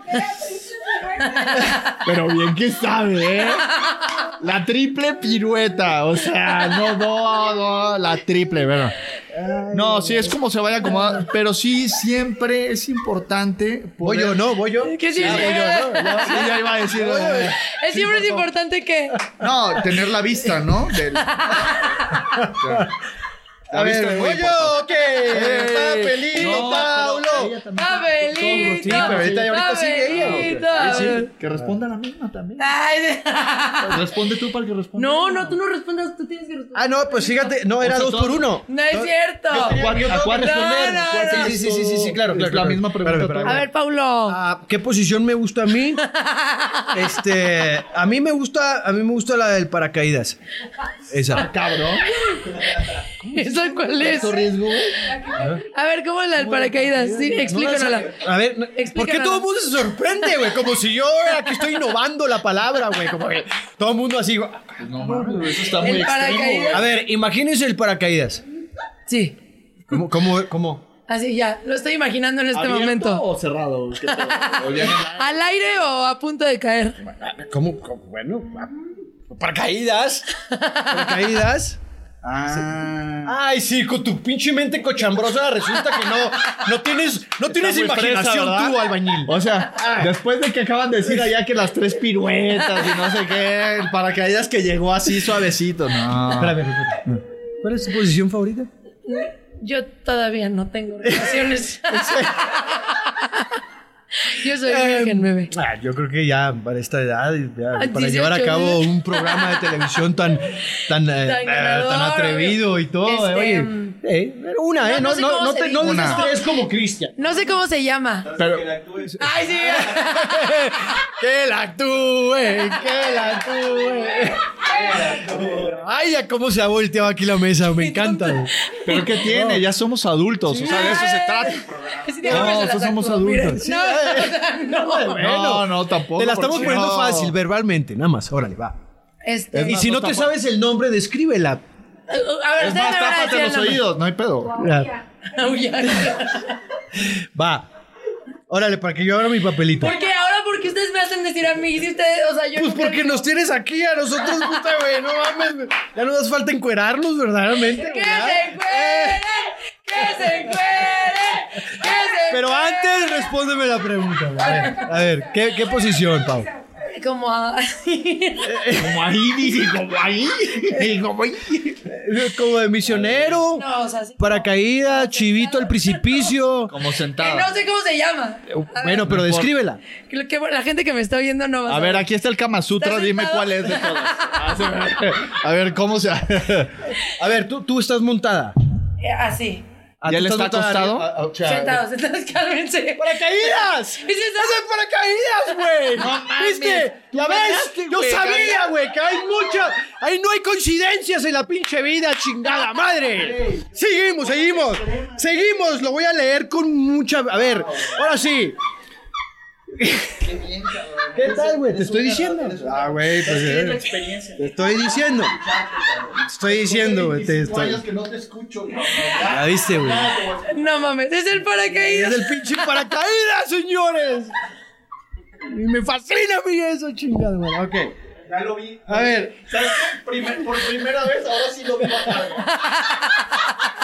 Pero bien que sabe, ¿eh? La triple pirueta. O sea, no, no, no, la triple, ¿verdad? No, sí, es como se vaya acomodando. Pero sí, siempre es importante. Voy yo, ¿no? Voy yo. ¿Qué sí? Voy yo, ¿no? Ya. Sí, ya iba a decir. eh, Es siempre es importante que. No, tener la vista, ¿no? Del- A ver, es muy ¿voy yo o qué? Papelito, no, Paulo. Papelito. Sí, pero ahorita- ahorita. Que responda la misma también. Ay, de- Responde tú para que responda. No, no, tú no respondas, tú tienes que responder. Ah, no, pues fíjate, no, era dos por uno. No es cierto. ¿A cuál, responder? no, ¿Cuál no. Sí, sí, sí, sí, sí, claro, claro, Es la misma pregunta. A ver, Paulo. Ah, ¿Qué posición me gusta a mí? Este, a mí me gusta, a mí me gusta la del paracaídas. Esa. Cabrón. ¿Eso cuál es? riesgo? A ver, ¿cómo es la del paracaídas? Sí, explícanosla. A ver, no- ¿por qué Explícanos. todo el mundo se sorprende, güey? Como si yo aquí estoy innovando la palabra, güey. Como que todo el mundo así. güey. No mames, eso está muy El extremo. paracaídas. güey. A ver, imagínense el paracaídas. Sí. ¿Cómo, cómo, cómo? Así ya, lo estoy imaginando en este ¿Abierto momento. o cerrado? ¿Qué pedo? O ya en el aire. ¿Al aire o a punto de caer? ¿Cómo? cómo? Bueno, ah, paracaídas. Paracaídas. Ah. Ay, sí, con tu pinche mente cochambrosa resulta que no, no tienes, no tienes fresa, imaginación ¿verdad? tú, albañil. O sea, después de que acaban de decir allá que las tres piruetas y no sé qué, el paracaídas que llegó así suavecito, no. Espérame, espérame. ¿Cuál es tu posición favorita? Yo todavía no tengo relaciones. Yo soy virgen, bebé. Ah, yo creo que ya para esta edad, ya, para 18, llevar a cabo ¿eh? un programa de televisión tan, tan, eh, Tan eh, ganador, tan atrevido y todo. este, oye, mm, eh, pero una, ¿eh? no No, sé no, no, se te, no estrés como Cristian. No sé cómo se llama. Pero, Ay, sí. que la actúe, que la actúe. Ay, ya cómo se ha volteado aquí la mesa, me encanta. pero ¿qué tiene? Ya somos adultos, o sea, de eso se trata. No, las nosotros somos sacudo, No, no, no. No, no, tampoco. Te la estamos poniendo no. fácil, verbalmente, nada más. Órale, va. Este, Y si no te sabes el nombre, descríbela. a ver, Es más, tápate los oídos, no hay pedo. Aullar. Va. Órale, para que yo abra mi papelito. ¿Por qué ahora? Porque ustedes me hacen decir a mí si ustedes, o sea, yo Pues porque digo, nos tienes aquí a nosotros, puta, güey. No mames. güey. Ya nos hace falta encuerarnos, verdaderamente. ¡Que ¿verdad? se encueren! ¡Que se encueren! ¡Que se Pero antes respóndeme la pregunta. güey. A ver, a ver ¿qué, qué posición, Pau? Como a... Como ahí, dice, como ahí. Como ahí. Como de misionero, No, o sea, sí. paracaídas, chivito al precipicio. Como Que sentada. no sé cómo se llama. A Bueno, ver, pero descríbela. que lo que la gente que me está oyendo no va a A ver, aquí está el Kama Sutra, ¿Estás dime sentado? cuál es de todas. Ah, A ver, ¿cómo se A ver, tú, tú estás montada. Eh, Así. Ah, ¿Y él está acostado? arriba, ah, o sea, Sentados, sentados, cálmense. ¡Paracaídas! ¿Es eso? ¡Es paracaídas, güey! No mames. ¿Viste? ¿Ya ves? Yo sabía, güey, que hay muchas. Ahí no hay coincidencias en la pinche vida, chingada madre. Seguimos, seguimos. Seguimos, lo voy a leer con mucha. A ver, ahora sí. ¿Qué tal, güey? Te estoy diciendo. Ah, güey, pues. eh, Te estoy diciendo. Te estoy diciendo, güey. Te estoy. que no te escucho. Ya viste, güey. No mames, es el paracaídas. Es el pinche paracaídas, señores. Y me fascina a mí eso, chingada, güey. Ok. Ya lo vi. A ver. ¿Sabes qué? Primer- por primera vez, ahora sí lo vi bajar.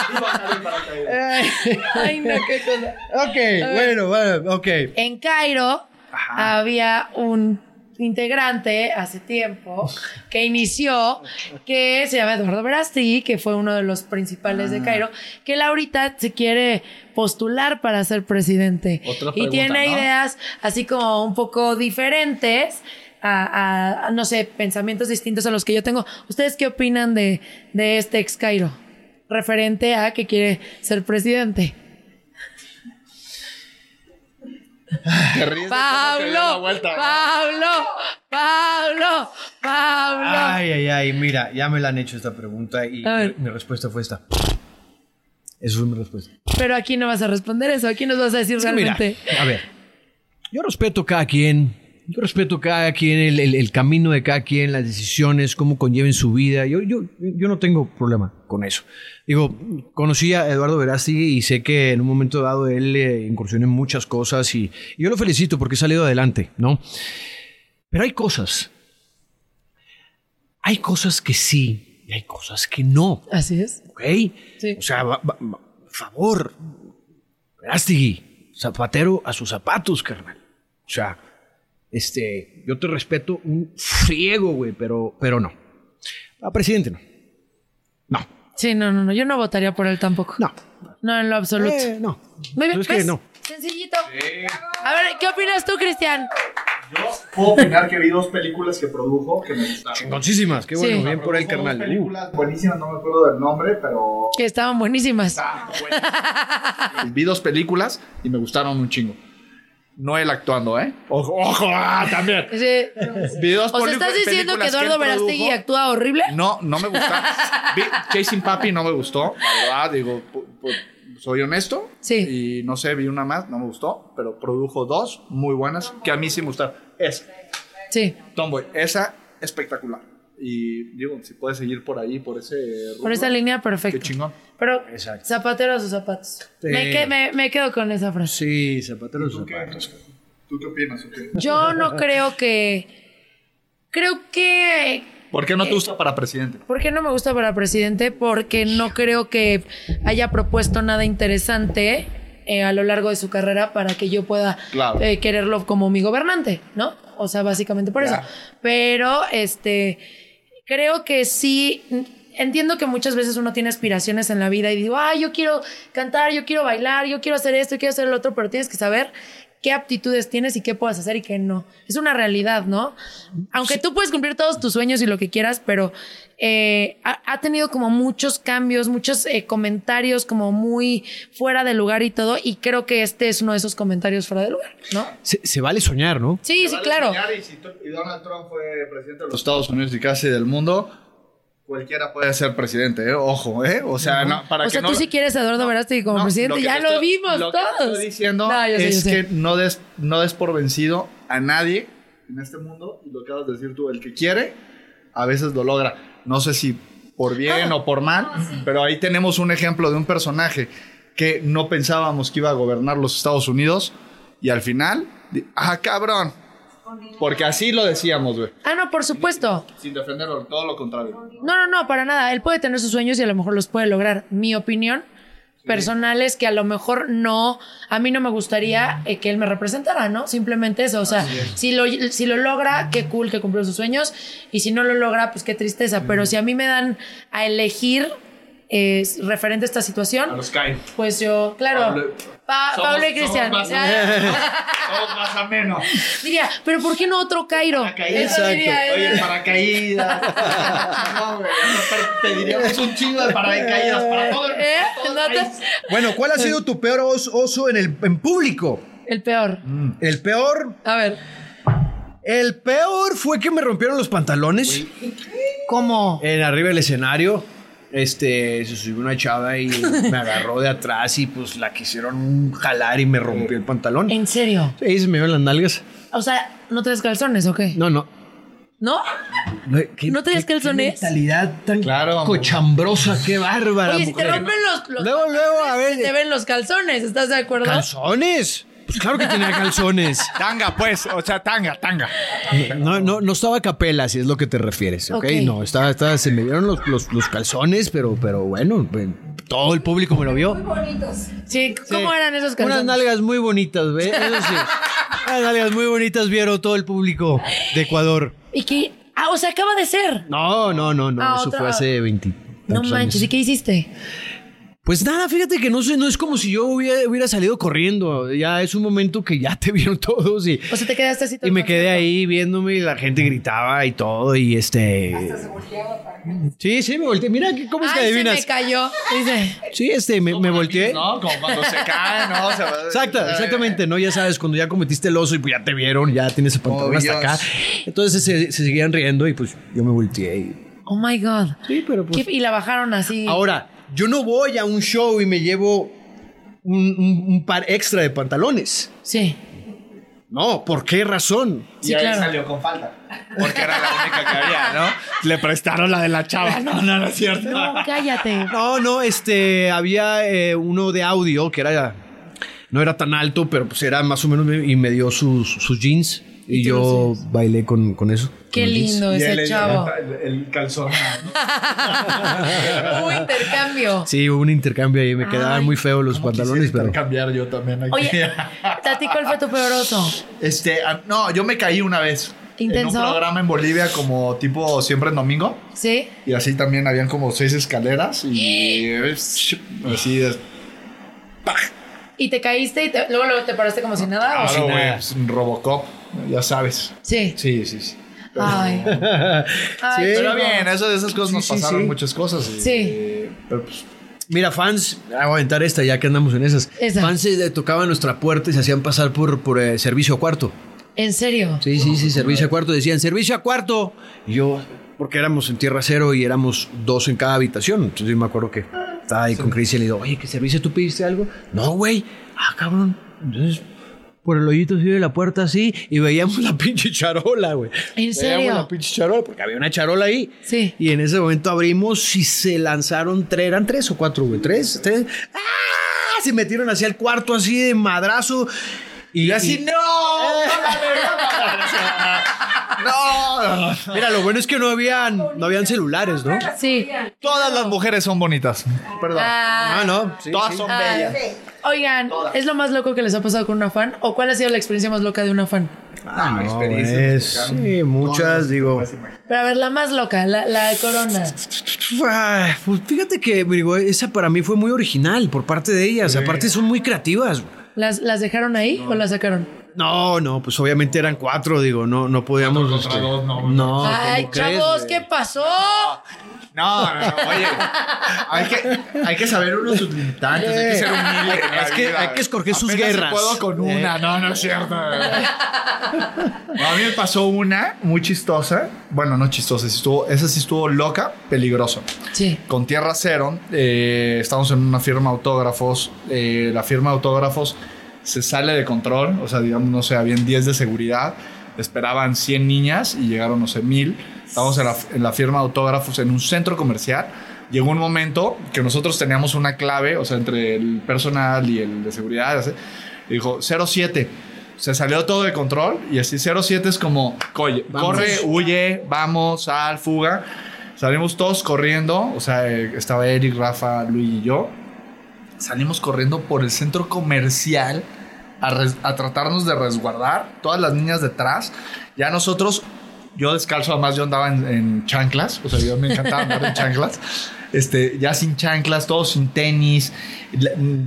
Vi bajar el paracaídas. Ay, no, qué cosa. Ok, bueno, bueno, ok. En Cairo había un integrante hace tiempo que inició que se llama Eduardo Verástegui, que fue uno de los principales Ah. de Cairo, que él ahorita se quiere postular para ser presidente Otra y pregunta, tiene ¿no? ideas así como un poco diferentes. A, a- a, no sé, pensamientos distintos a los que yo tengo. ¿Ustedes qué opinan de, de este ex Cairo? Referente a que quiere ser presidente. Te ríes de cómo te dio la Pablo, vuelta, ¿no? Pablo, Pablo, Pablo. Ay, ay, ay, mira, ya me la han hecho esta pregunta y A mi, mi respuesta fue esta. Eso es mi respuesta. Pero aquí no vas a responder eso, aquí nos vas a decir mira, realmente. a ver, yo respeto cada quien, yo respeto cada quien, el, el- el camino de cada quien, las decisiones, cómo conlleven su vida. Yo, yo, yo no tengo problema con eso. Digo, conocí a Eduardo Verástegui y sé que en un momento dado él eh, incursionó en muchas cosas y, y yo lo felicito porque ha salido adelante, ¿no? Pero hay cosas. Hay cosas que sí y hay cosas que no. Así es. ¿Ok? Sí. O sea, va- va- va- por favor, Verástegui, zapatero a sus zapatos, carnal. O sea, este, yo te respeto un friego, güey, pero, pero no. A presidente no. No, Sí, no, no, no, yo no votaría por él tampoco. no. No, en lo absoluto. Eh, no. Muy bien, que no. Sencillito. A ver, ¿qué opinas tú, Cristian? Yo puedo opinar que vi dos películas que produjo que me gustaron. Chingoncísimas, qué bueno, Sí. bien por el dos carnal. Uh. películas buenísimas, no me acuerdo del nombre, pero Que estaban buenísimas. estaban buenísimas. vi dos películas y me gustaron un chingo. No él actuando, ¿eh? Ojo, ojo, ah, también. Sí. Vi dos O sea, ¿estás diciendo que Eduardo Verástegui actúa horrible? No, no me gusta. Vi Chasing Papi no me gustó. La verdad, digo, soy honesto. Sí. Y no sé, vi una más, no me gustó. Pero produjo dos muy buenas que a mí sí me gustaron. Esa, Sí. Tomboy, esa espectacular. Y digo, si puedes seguir por ahí, por ese. Por esa línea, Qué perfecto. chingón. Pero, Exacto. zapateros o zapatos. Sí. Me, que- me- me quedo con esa frase. Sí, zapateros ¿Tú qué? zapatos. ¿Tú qué opinas? qué? Yo no creo que. Creo que. ¿Por qué no te gusta para presidente? ¿Por qué no me gusta para presidente? Porque no creo que haya propuesto nada interesante eh, a lo largo de su carrera para que yo pueda Claro. eh, quererlo como mi gobernante, ¿no? O sea, básicamente por eso. Pero, este, creo que sí. Entiendo que muchas veces uno tiene aspiraciones en la vida y digo, ah, yo quiero cantar, yo quiero bailar, yo quiero hacer esto, yo quiero hacer lo otro, pero tienes que saber qué aptitudes tienes y qué puedes hacer y qué no. Es una realidad, ¿no? Aunque tú puedes cumplir todos tus sueños y lo que quieras, pero eh, ha, ha tenido como muchos cambios, muchos eh, comentarios como muy fuera de lugar y todo, y creo que este es uno de esos comentarios fuera de lugar, ¿no? Se, se vale soñar, ¿no? Sí, sí, claro. Y si Donald Trump fue presidente de los Estados Unidos y casi del mundo, cualquiera puede ser presidente, ¿eh? Ojo, ¿eh? O sea, no, para O sea, que tú no, sí quieres a Eduardo Verástegui como no, presidente, que ya lo estoy- vimos lo que te todos. estoy diciendo No, yo sé, es yo sé. que no des, no des por vencido a nadie en este mundo, y lo que acabas de decir tú, el que quiere, a veces lo logra. No sé si por bien Ah. o por mal, pero ahí tenemos un ejemplo de un personaje que no pensábamos que iba a gobernar los Estados Unidos, y al final, ah, cabrón. Porque así lo decíamos, güey. Ah, no, por supuesto. Sin defenderlo, todo lo contrario. No, no, no, para nada. Él puede tener sus sueños y a lo mejor los puede lograr. Mi opinión personal es que a lo mejor no, a mí no me gustaría eh, que él me representara, ¿no? Simplemente eso. O sea, si lo, si lo logra, qué cool que cumplió sus sueños. Y si no lo logra, pues qué tristeza. Pero si a mí me dan a elegir eh, referente a esta situación, los caen. pues yo, claro. Pablo- Pa- Somos- Pablo y somos Cristian. Somos más amenos. Diría, pero ¿por qué no otro Cairo? Paracaídas. Oye, paracaídas. No, güey. Pediríamos un chingo de paracaídas para todo el, ¿Eh? todo el ¿No te- país. Bueno, ¿cuál ha sido tu peor os- oso en el en público? El peor. El peor, A ver. el peor fue que me rompieron los pantalones ¿Cómo? en arriba del escenario. Este, se subió una chava y me agarró de atrás y pues la quisieron jalar y me rompió el pantalón. ¿En serio? Sí, se me iban las nalgas. O sea, ¿no traes calzones o qué? No, no. ¿No? ¿Qué- ¿No traes calzones? Qué mentalidad tan Claro, cochambrosa, qué bárbara. Oye, si te rompen los, los Luego, luego, a ver. te ven los calzones, ¿estás de acuerdo? ¿Calzones? Pues claro que tenía calzones. Tanga, pues. O sea, tanga, tanga. No, no, no estaba a capela, si es lo que te refieres, ¿ok? No, estaba, estaba, se me vieron los, los, los calzones, pero, pero bueno, pues, todo el público me lo vio. Sí, ¿cómo Sí. eran esos calzones? Unas nalgas muy bonitas, ¿ves? Eso sí. Unas nalgas muy bonitas vieron todo el público de Ecuador. ¿Y qué? Ah, o sea, acaba de ser. No, no, no, no. Ah, eso otra- fue hace 20. No manches, ¿y qué hiciste? Pues nada, fíjate que no sé, no es como si yo hubiera, hubiera salido corriendo. Ya es un momento que ya te vieron todos y, O sea, te quedaste así todo y me quedé ahí viéndome y la gente gritaba y todo y este. Sí, sí, me volteé. Mira, ¿cómo es que Ay, se adivinas? me cayó. Dice, Sí, este, me, me volteé. No, como cuando se cae, ¿no? Se va- Exacto, exactamente, ¿no? Ya sabes, cuando ya cometiste el oso y pues ya te vieron, ya tienes el pantalón Oh, hasta Dios. acá. Entonces se, se seguían riendo y pues yo me volteé. y- oh my God. Sí, pero pues. ¿Qué- Y la bajaron así. Ahora, yo no voy a un show y me llevo un, un- un par extra de pantalones. Sí. No, ¿por qué razón? Sí, y ahí claro. salió con falta. Porque era la única que había, ¿no? Le prestaron la de la chava. No, no, no es cierto. No, cállate. No, no, este, había eh, uno de audio que era, no era tan alto, pero pues era más o menos, y me dio sus, sus jeans. Y, ¿Y tú yo bailé con, con eso. Qué con lindo él ese dio chavo. El, el calzón. Hubo intercambio. Sí, hubo un intercambio ahí, me quedaban Ay. muy feos los pantalones, pero... cambiar yo también aquí. Oye, Tati, ¿cuál fue tu peor oso? Este, ah, no, yo me caí una vez. ¿Intenso? En un programa en Bolivia como tipo siempre en domingo. ¿Sí? Y así también habían como seis escaleras y así de... ¡pah! ¿Y te caíste y te- luego, luego te paraste como si nada? ¿o? Claro, güey, nada. pues, Robocop, ya sabes. Sí. Sí, sí, sí. Ay. Ay, Pero bien, eso, esas cosas Sí, nos sí, pasaron sí. muchas cosas. y- Sí. y- pero pues, Mira, fans, ah, voy a aventar esta ya que andamos en esas. Esa. Fans se tocaban nuestra puerta y se hacían pasar por, por eh, servicio a cuarto. ¿En serio? Sí, sí, sí, servicio a cuarto. Decían, servicio a cuarto. Y yo, porque éramos en Tierra Cero y éramos dos en cada habitación. Entonces yo me acuerdo que estaba ahí con Cristian y le digo, oye, ¿qué servicio tú pediste algo? No, güey. Ah, cabrón. Entonces, por el hoyito así de la puerta así y veíamos la pinche charola, güey. ¿En serio? Veíamos la pinche charola porque había una charola ahí. Sí. Y en ese momento abrimos y se lanzaron tres, eran tres o cuatro, güey. Tres, tres. ¡Ah! Se metieron hacia el cuarto así de madrazo. Y así, no. no, Mira, lo bueno es que no habían, no habían celulares, ¿no? Sí. todas las mujeres son bonitas. Perdón. Ah, Ah, no. sí, todas sí. son ah. bellas. Oigan, ¿es lo más loco que les ha pasado con una fan? ¿O cuál ha sido la experiencia más loca de una fan? Ah, no, experiencias es- sí, muchas, digo. Pero a ver, la más loca, la, la de Corona. Pues fíjate que digo, esa para mí fue muy original por parte de ellas. Aparte son muy creativas. ¿Las, ¿Las dejaron ahí o las sacaron? No, no, pues obviamente eran cuatro, digo, no, no podíamos. Contra este, dos, no, no, Ay, ¿cómo crees, chavos? ¿qué pasó? No, no, no, oye, hay que, hay que saber uno sus limitantes, hay que ser humilde. Es que hay que escoger sus guerras. puedo con una, no, no es cierto. No, a mí me pasó una muy chistosa, bueno, no chistosa, sí estuvo, esa sí estuvo loca, peligrosa. Sí. Con Tierra Cero, eh, estamos en una firma de autógrafos, eh, la firma de autógrafos se sale de control, o sea, digamos, no sé, habían 10 de seguridad, esperaban 100 niñas y llegaron, no sé, 1000. Estamos en la, en la firma de autógrafos en un centro comercial. Llegó un momento que nosotros teníamos una clave, o sea, entre el personal y el de seguridad, así, y dijo 07. Se salió todo de control y así 07 es como, "Coye, corre, huye, vamos, sal, fuga. Salimos todos corriendo, o sea, eh, estaba Eric, Rafa, Luis y yo. Salimos corriendo por el centro comercial a, res- a tratarnos de resguardar, todas las niñas detrás. Ya nosotros, yo descalzo, además yo andaba en, en chanclas, o sea, yo me encantaba andar en chanclas. Este, ya sin chanclas, todos sin tenis,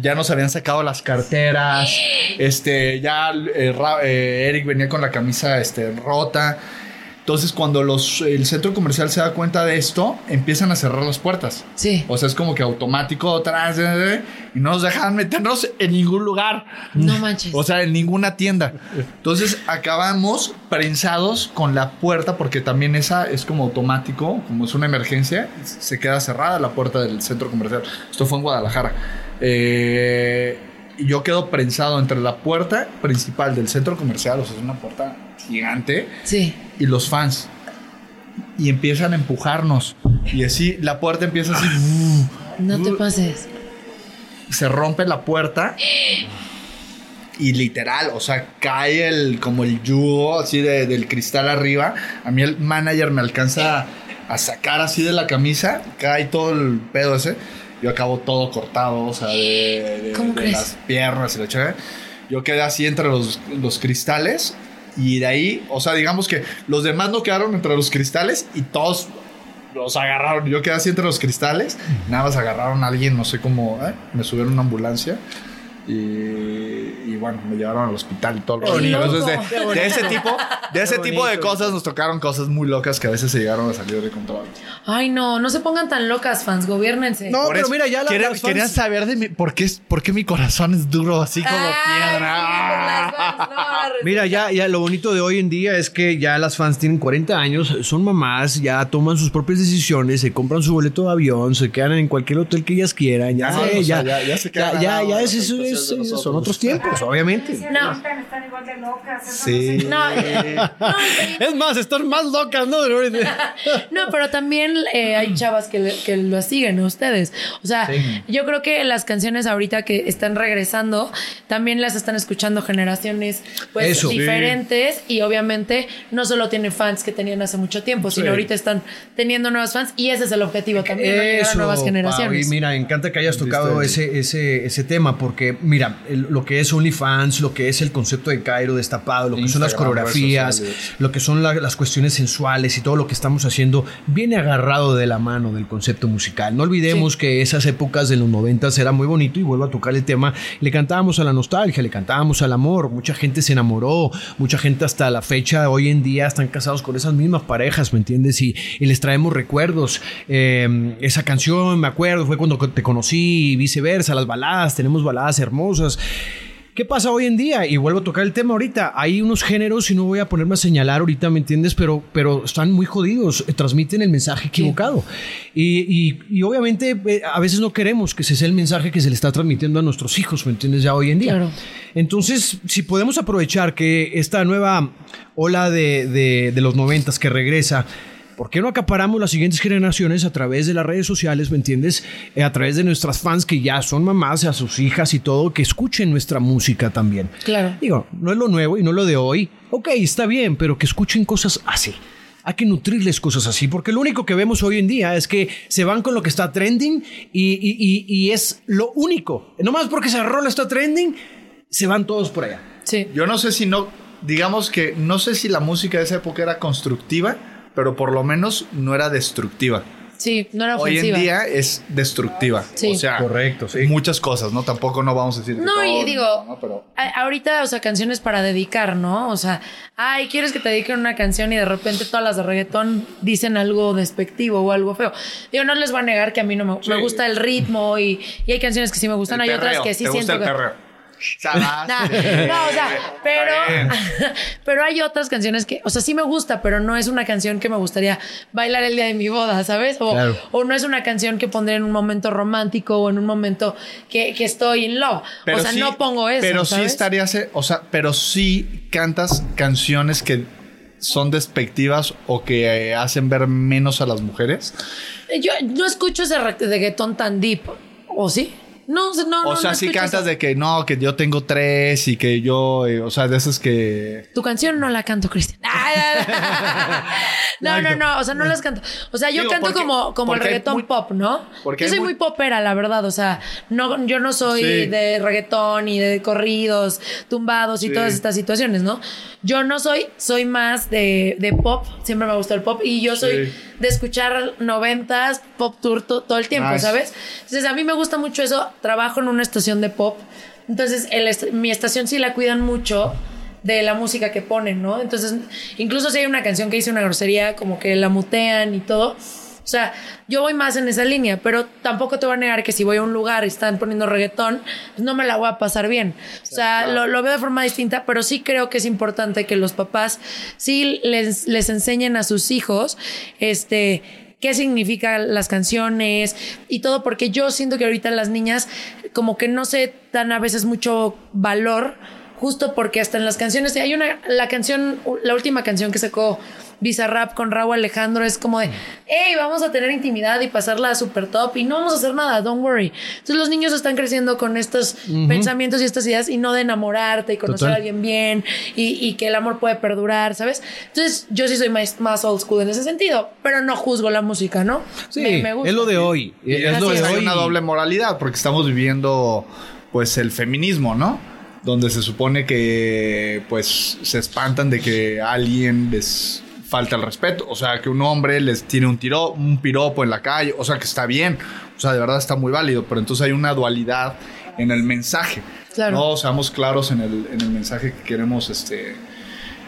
ya nos habían sacado las carteras, este, ya eh, Ra- eh, Eric venía con la camisa este, rota. Entonces, cuando los, el centro comercial se da cuenta de esto, empiezan a cerrar las puertas. Sí. O sea, es como que automático atrás eh, eh, y no nos dejan meternos en ningún lugar. No manches. O sea, en ninguna tienda. Entonces acabamos prensados con la puerta porque también esa es como automático, como es una emergencia, se queda cerrada la puerta del centro comercial. Esto fue en Guadalajara. Eh, y yo quedo prensado entre la puerta principal del centro comercial, o sea, es una puerta gigante, Sí. y los fans. Y empiezan a empujarnos. Y así la puerta empieza así. No te pases. se rompe la puerta y literal, o sea, cae el como el yugo así de- del cristal arriba. A mí el manager me alcanza a sacar así de la camisa, cae todo el pedo ese. Yo acabo todo cortado, o sea, de, las piernas y la chaga. Yo quedé así entre los, los cristales y de ahí, o sea, digamos que los demás no quedaron entre los cristales y todos los agarraron. Yo quedé así entre los cristales. Nada más agarraron a alguien, no sé cómo. ¿eh? Me subieron una ambulancia. Y, y bueno, me llevaron al hospital y todo lo. Entonces, Qué de, ese tipo, de ese tipo de cosas nos tocaron cosas muy locas que a veces se llegaron a salir de control. Ay, no, no se pongan tan locas, fans, gobiernense. No, Por pero eso, mira, ya la- querían, fans- querían saber de mí, por qué, es- por qué mi corazón es duro así como Ay, piedra. sí, fans, no, Mira, ya, ya lo bonito de hoy en día es que ya las fans tienen 40 años, son mamás, ya toman sus propias decisiones, se compran su boleto de avión, se quedan en cualquier hotel que ellas quieran. Ya, Ya, eh, o sea, ya, ya- ya se ya, quedan ya, ya es- eso es- de nosotros. son otros tiempos, obviamente. No. Están, están igual de locas. eso Sí. No, Es más, están más locas, ¿no? No, pero también eh, hay chavas que, le- que lo siguen a ustedes. O sea, yo creo que las canciones ahorita que están regresando también las están escuchando generaciones pues Eso. Sí. diferentes y obviamente no solo tienen fans que tenían hace mucho tiempo, sino ahorita están teniendo nuevos fans y ese es el objetivo también, ¿no? llegar a nuevas Pau, generaciones. y mira, encanta que hayas tocado ese, ese, ese tema porque mira, el- lo que es OnlyFans, lo que es el concepto de Cairo destapado, lo que son las coreografías, lo que son la- las cuestiones sensuales y todo lo que estamos haciendo, viene agarrado de la mano del concepto musical. No olvidemos que esas épocas de los noventas era muy bonito y vuelvo a tocar el tema. Le cantábamos a la nostalgia, le cantábamos al amor. Mucha gente se enamoró, mucha gente hasta la fecha, hoy en día, están casados con esas mismas parejas, ¿me entiendes? Y, y les traemos recuerdos. Eh, esa canción, me acuerdo, fue cuando te conocí y viceversa, las baladas, tenemos baladas hermosas. ¿Qué pasa hoy en día? Y vuelvo a tocar el tema ahorita. Hay unos géneros, y no voy a ponerme a señalar ahorita, ¿me entiendes? Pero, pero están muy jodidos, eh, transmiten el mensaje equivocado. Y, y- y obviamente eh, a veces no queremos que ese sea el mensaje que se le está transmitiendo a nuestros hijos, ¿me entiendes? Ya hoy en día. Claro. Entonces, si podemos aprovechar que esta nueva ola de, de- de los noventas que regresa, ¿por qué no acaparamos las siguientes generaciones a través de las redes sociales, ¿me entiendes? Eh, a través de nuestras fans que ya son mamás, a sus hijas y todo, que escuchen nuestra música también. Claro. Digo, no es lo nuevo y no lo de hoy. Ok, está bien, pero que escuchen cosas así. Hay que nutrirles cosas así, porque lo único que vemos hoy en día es que se van con lo que está trending y, y- y- y es lo único. Nomás porque esa rola está trending, se van todos por allá. Sí. Yo no sé si no, digamos que no sé si la música de esa época era constructiva, pero por lo menos no era destructiva. Sí, no era Hoy ofensiva. en día es destructiva. Sí. O sea, Correcto, sí. muchas cosas, ¿no? Tampoco no vamos a decir. que No, y digo, ¿no? Pero a- ahorita, o sea, canciones para dedicar, ¿no? O sea, ay, quieres que te dediquen una canción y de repente todas las de reggaetón dicen algo despectivo o algo feo. Digo, no les voy a negar que a mí no me, me gusta el ritmo y, y hay canciones que sí me gustan, el hay otras que sí ¿te siento gusta el que... perreo? Nah, sí. no, o sea, pero, pero hay otras canciones que, o sea, sí me gusta, pero no es una canción que me gustaría bailar el día de mi boda, ¿sabes? O, Claro. o no es una canción que pondré en un momento romántico o en un momento que, que estoy in love. o sea, sí- no pongo eso. Pero sí ¿sabes? estaría, se- o sea, pero sí cantas canciones que son despectivas o que eh, hacen ver menos a las mujeres. Yo no escucho ese re- reggaetón tan deep, ¿o sí? No, no, no. o sea, no sí cantas eso. de que no, que yo tengo tres y que yo, eh, o sea, de esas que... Tu canción no la canto, Cristian. no, no, no, o sea, no las canto. O sea, yo Digo, canto porque- como, como el reggaetón muy- pop, ¿no? porque Yo soy muy- muy popera, la verdad. O sea, no, yo no soy Sí. de reggaetón y de corridos tumbados y Sí. todas estas situaciones, ¿no? Yo no soy, soy más de, de pop. Siempre me gustó el pop. Y yo soy Sí. de escuchar noventas, pop tour to- todo el tiempo, Nice. ¿sabes? Entonces, a mí me gusta mucho eso. Trabajo en una estación de pop. Entonces, el est- mi estación sí la cuidan mucho de la música que ponen, ¿no? Entonces, incluso si hay una canción que dice una grosería, como que la mutean y todo. O sea, yo voy más en esa línea, pero tampoco te voy a negar que si voy a un lugar y están poniendo reggaetón, pues no me la voy a pasar bien. O sea, lo, lo veo de forma distinta, pero sí creo que es importante que los papás sí les, les enseñen a sus hijos, este qué significan las canciones y todo, porque yo siento que ahorita las niñas como que no se dan a veces mucho valor, justo porque hasta en las canciones, hay una, la canción, la última canción que sacó Bizarrap con Raúl Alejandro es como de, hey, vamos a tener intimidad y pasarla a super top y no vamos a hacer nada, don't worry. Entonces los niños están creciendo con estos pensamientos y estas ideas y no de enamorarte y conocer Total. a alguien bien y, y que el amor puede perdurar, ¿sabes? Entonces yo sí soy más, más old school en ese sentido, pero no juzgo la música, ¿no? Sí, Me- me gusta. es lo de hoy. Es Así lo de es. hay hoy. una doble moralidad porque estamos viviendo pues el feminismo, ¿no? Donde se supone que pues se espantan de que alguien les falta el respeto, o sea, que un hombre les tiene un tiro, un piropo en la calle, o sea, que está bien, o sea, de verdad está muy válido, pero entonces hay una dualidad en el mensaje. Claro. No seamos claros en el, en el mensaje que queremos este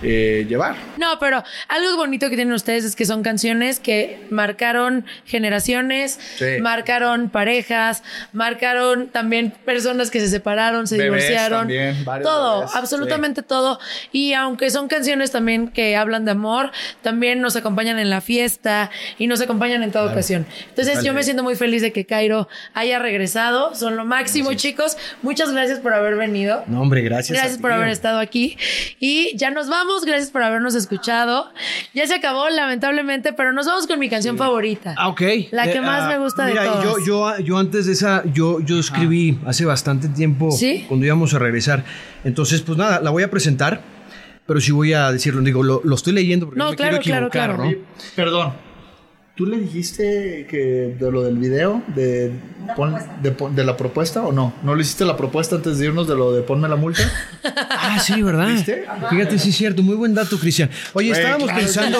eh, llevar. No, pero algo bonito que tienen ustedes es que son canciones que marcaron generaciones, Sí. marcaron parejas, marcaron también personas que se separaron, se Bebés divorciaron. también, todo, bebés, absolutamente todo. Y aunque son canciones también que hablan de amor, también nos acompañan en la fiesta y nos acompañan en toda ocasión. Entonces yo me siento muy feliz de que Cairo haya regresado. Son lo máximo, chicos. Muchas gracias por haber venido. No, hombre, gracias. Gracias a por ti, haber estado aquí. Y ya nos vamos. Gracias por habernos escuchado. Ya se acabó, lamentablemente, pero nos vamos con mi canción favorita. Ah, ok. La que más me gusta de mira, todas. Yo, yo, yo antes de esa, yo, yo escribí hace bastante tiempo ¿Sí? cuando íbamos a regresar. Entonces, pues nada, la voy a presentar, pero sí voy a decirlo. Digo, lo, lo estoy leyendo porque No, no, me claro, quiero claro, equivocar, claro. ¿no? Perdón. ¿Tú le dijiste que de lo del video, de, pon- de, pon- de la propuesta o no? ¿No le hiciste la propuesta antes de irnos de lo de ponme la multa? Ah, sí, ¿verdad? ¿Viste? Fíjate, sí es cierto. Muy buen dato, Cristian. Oye, estábamos claro pensando...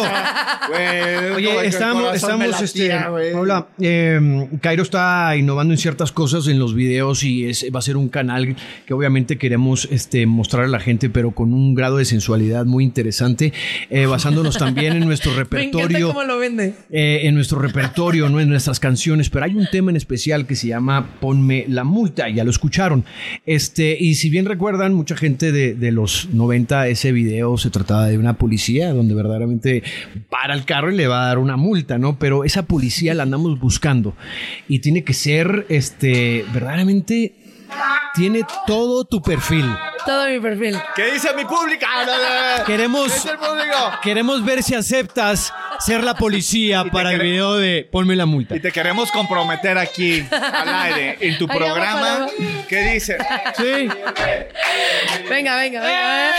Oye, me estamos, este. Paula, eh, Cairo está innovando en ciertas cosas en los videos y es, va a ser un canal que obviamente queremos este, mostrar a la gente, pero con un grado de sensualidad muy interesante, eh, basándonos también en nuestro Me encanta repertorio. cómo lo vende. eh, en nuestro repertorio, no en nuestras canciones, pero hay un tema en especial que se llama Ponme la multa, ya lo escucharon. Este, y si bien recuerdan, mucha gente de, de los 90, ese video se trataba de una policía donde verdaderamente para el carro y le va a dar una multa, ¿no? Pero esa policía la andamos buscando y tiene que ser, este, verdaderamente, tiene todo tu perfil. Todo mi perfil. ¿Qué dice mi pública? Ah, no, no, no. Queremos- ¿Qué dice el público? Queremos ver si aceptas ser la policía para el video de Ponme la multa. Y te queremos comprometer aquí al aire en tu programa. ¿Qué dice? Sí. Venga, venga, venga.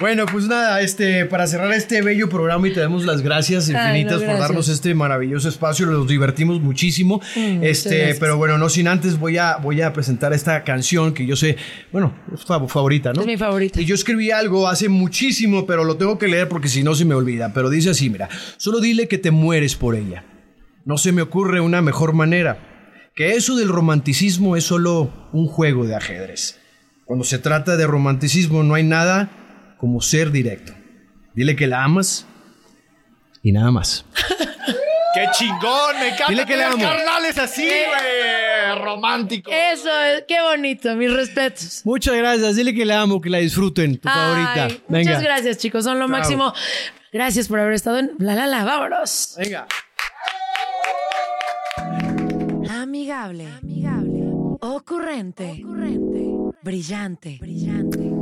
Bueno, pues nada, este, para cerrar este bello programa y te damos las gracias Ay, infinitas por darnos este maravilloso espacio, nos divertimos muchísimo. Mm, este, pero bueno, no sin antes voy a, voy a presentar esta canción que yo sé, bueno, es fa- favorita, ¿no? Es mi favorita. Y yo escribí algo hace muchísimo, pero lo tengo que leer porque si no se me olvida. Pero dice así, mira, solo dile que te mueres por ella. No se me ocurre una mejor manera. Que eso del romanticismo es solo un juego de ajedrez. Cuando se trata de romanticismo no hay nada como ser directo. Dile que la amas y nada más. ¡Qué chingón! Me encanta Dile que le amo. carnales así, güey. Romántico. Eso es, qué bonito, mis respetos. Muchas gracias. Dile que la amo, que la disfruten. Tu Ay, favorita. Venga. Muchas gracias, chicos. Son lo Chao. máximo. Gracias por haber estado en La La La. Vámonos. Venga. Amigable. Ocurrente. Brillante.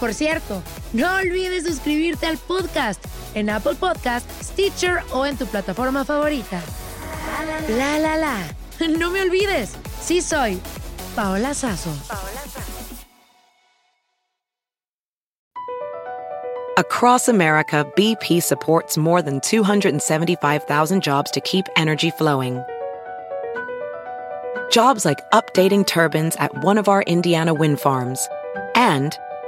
Por cierto, no olvides suscribirte al podcast en Apple Podcast, Stitcher o en tu plataforma favorita. La la la. No me olvides, sí soy Paola Sazo. Across America, BP supports more than 275,000 jobs to keep energy flowing. Jobs like updating turbines at one of our Indiana wind farms and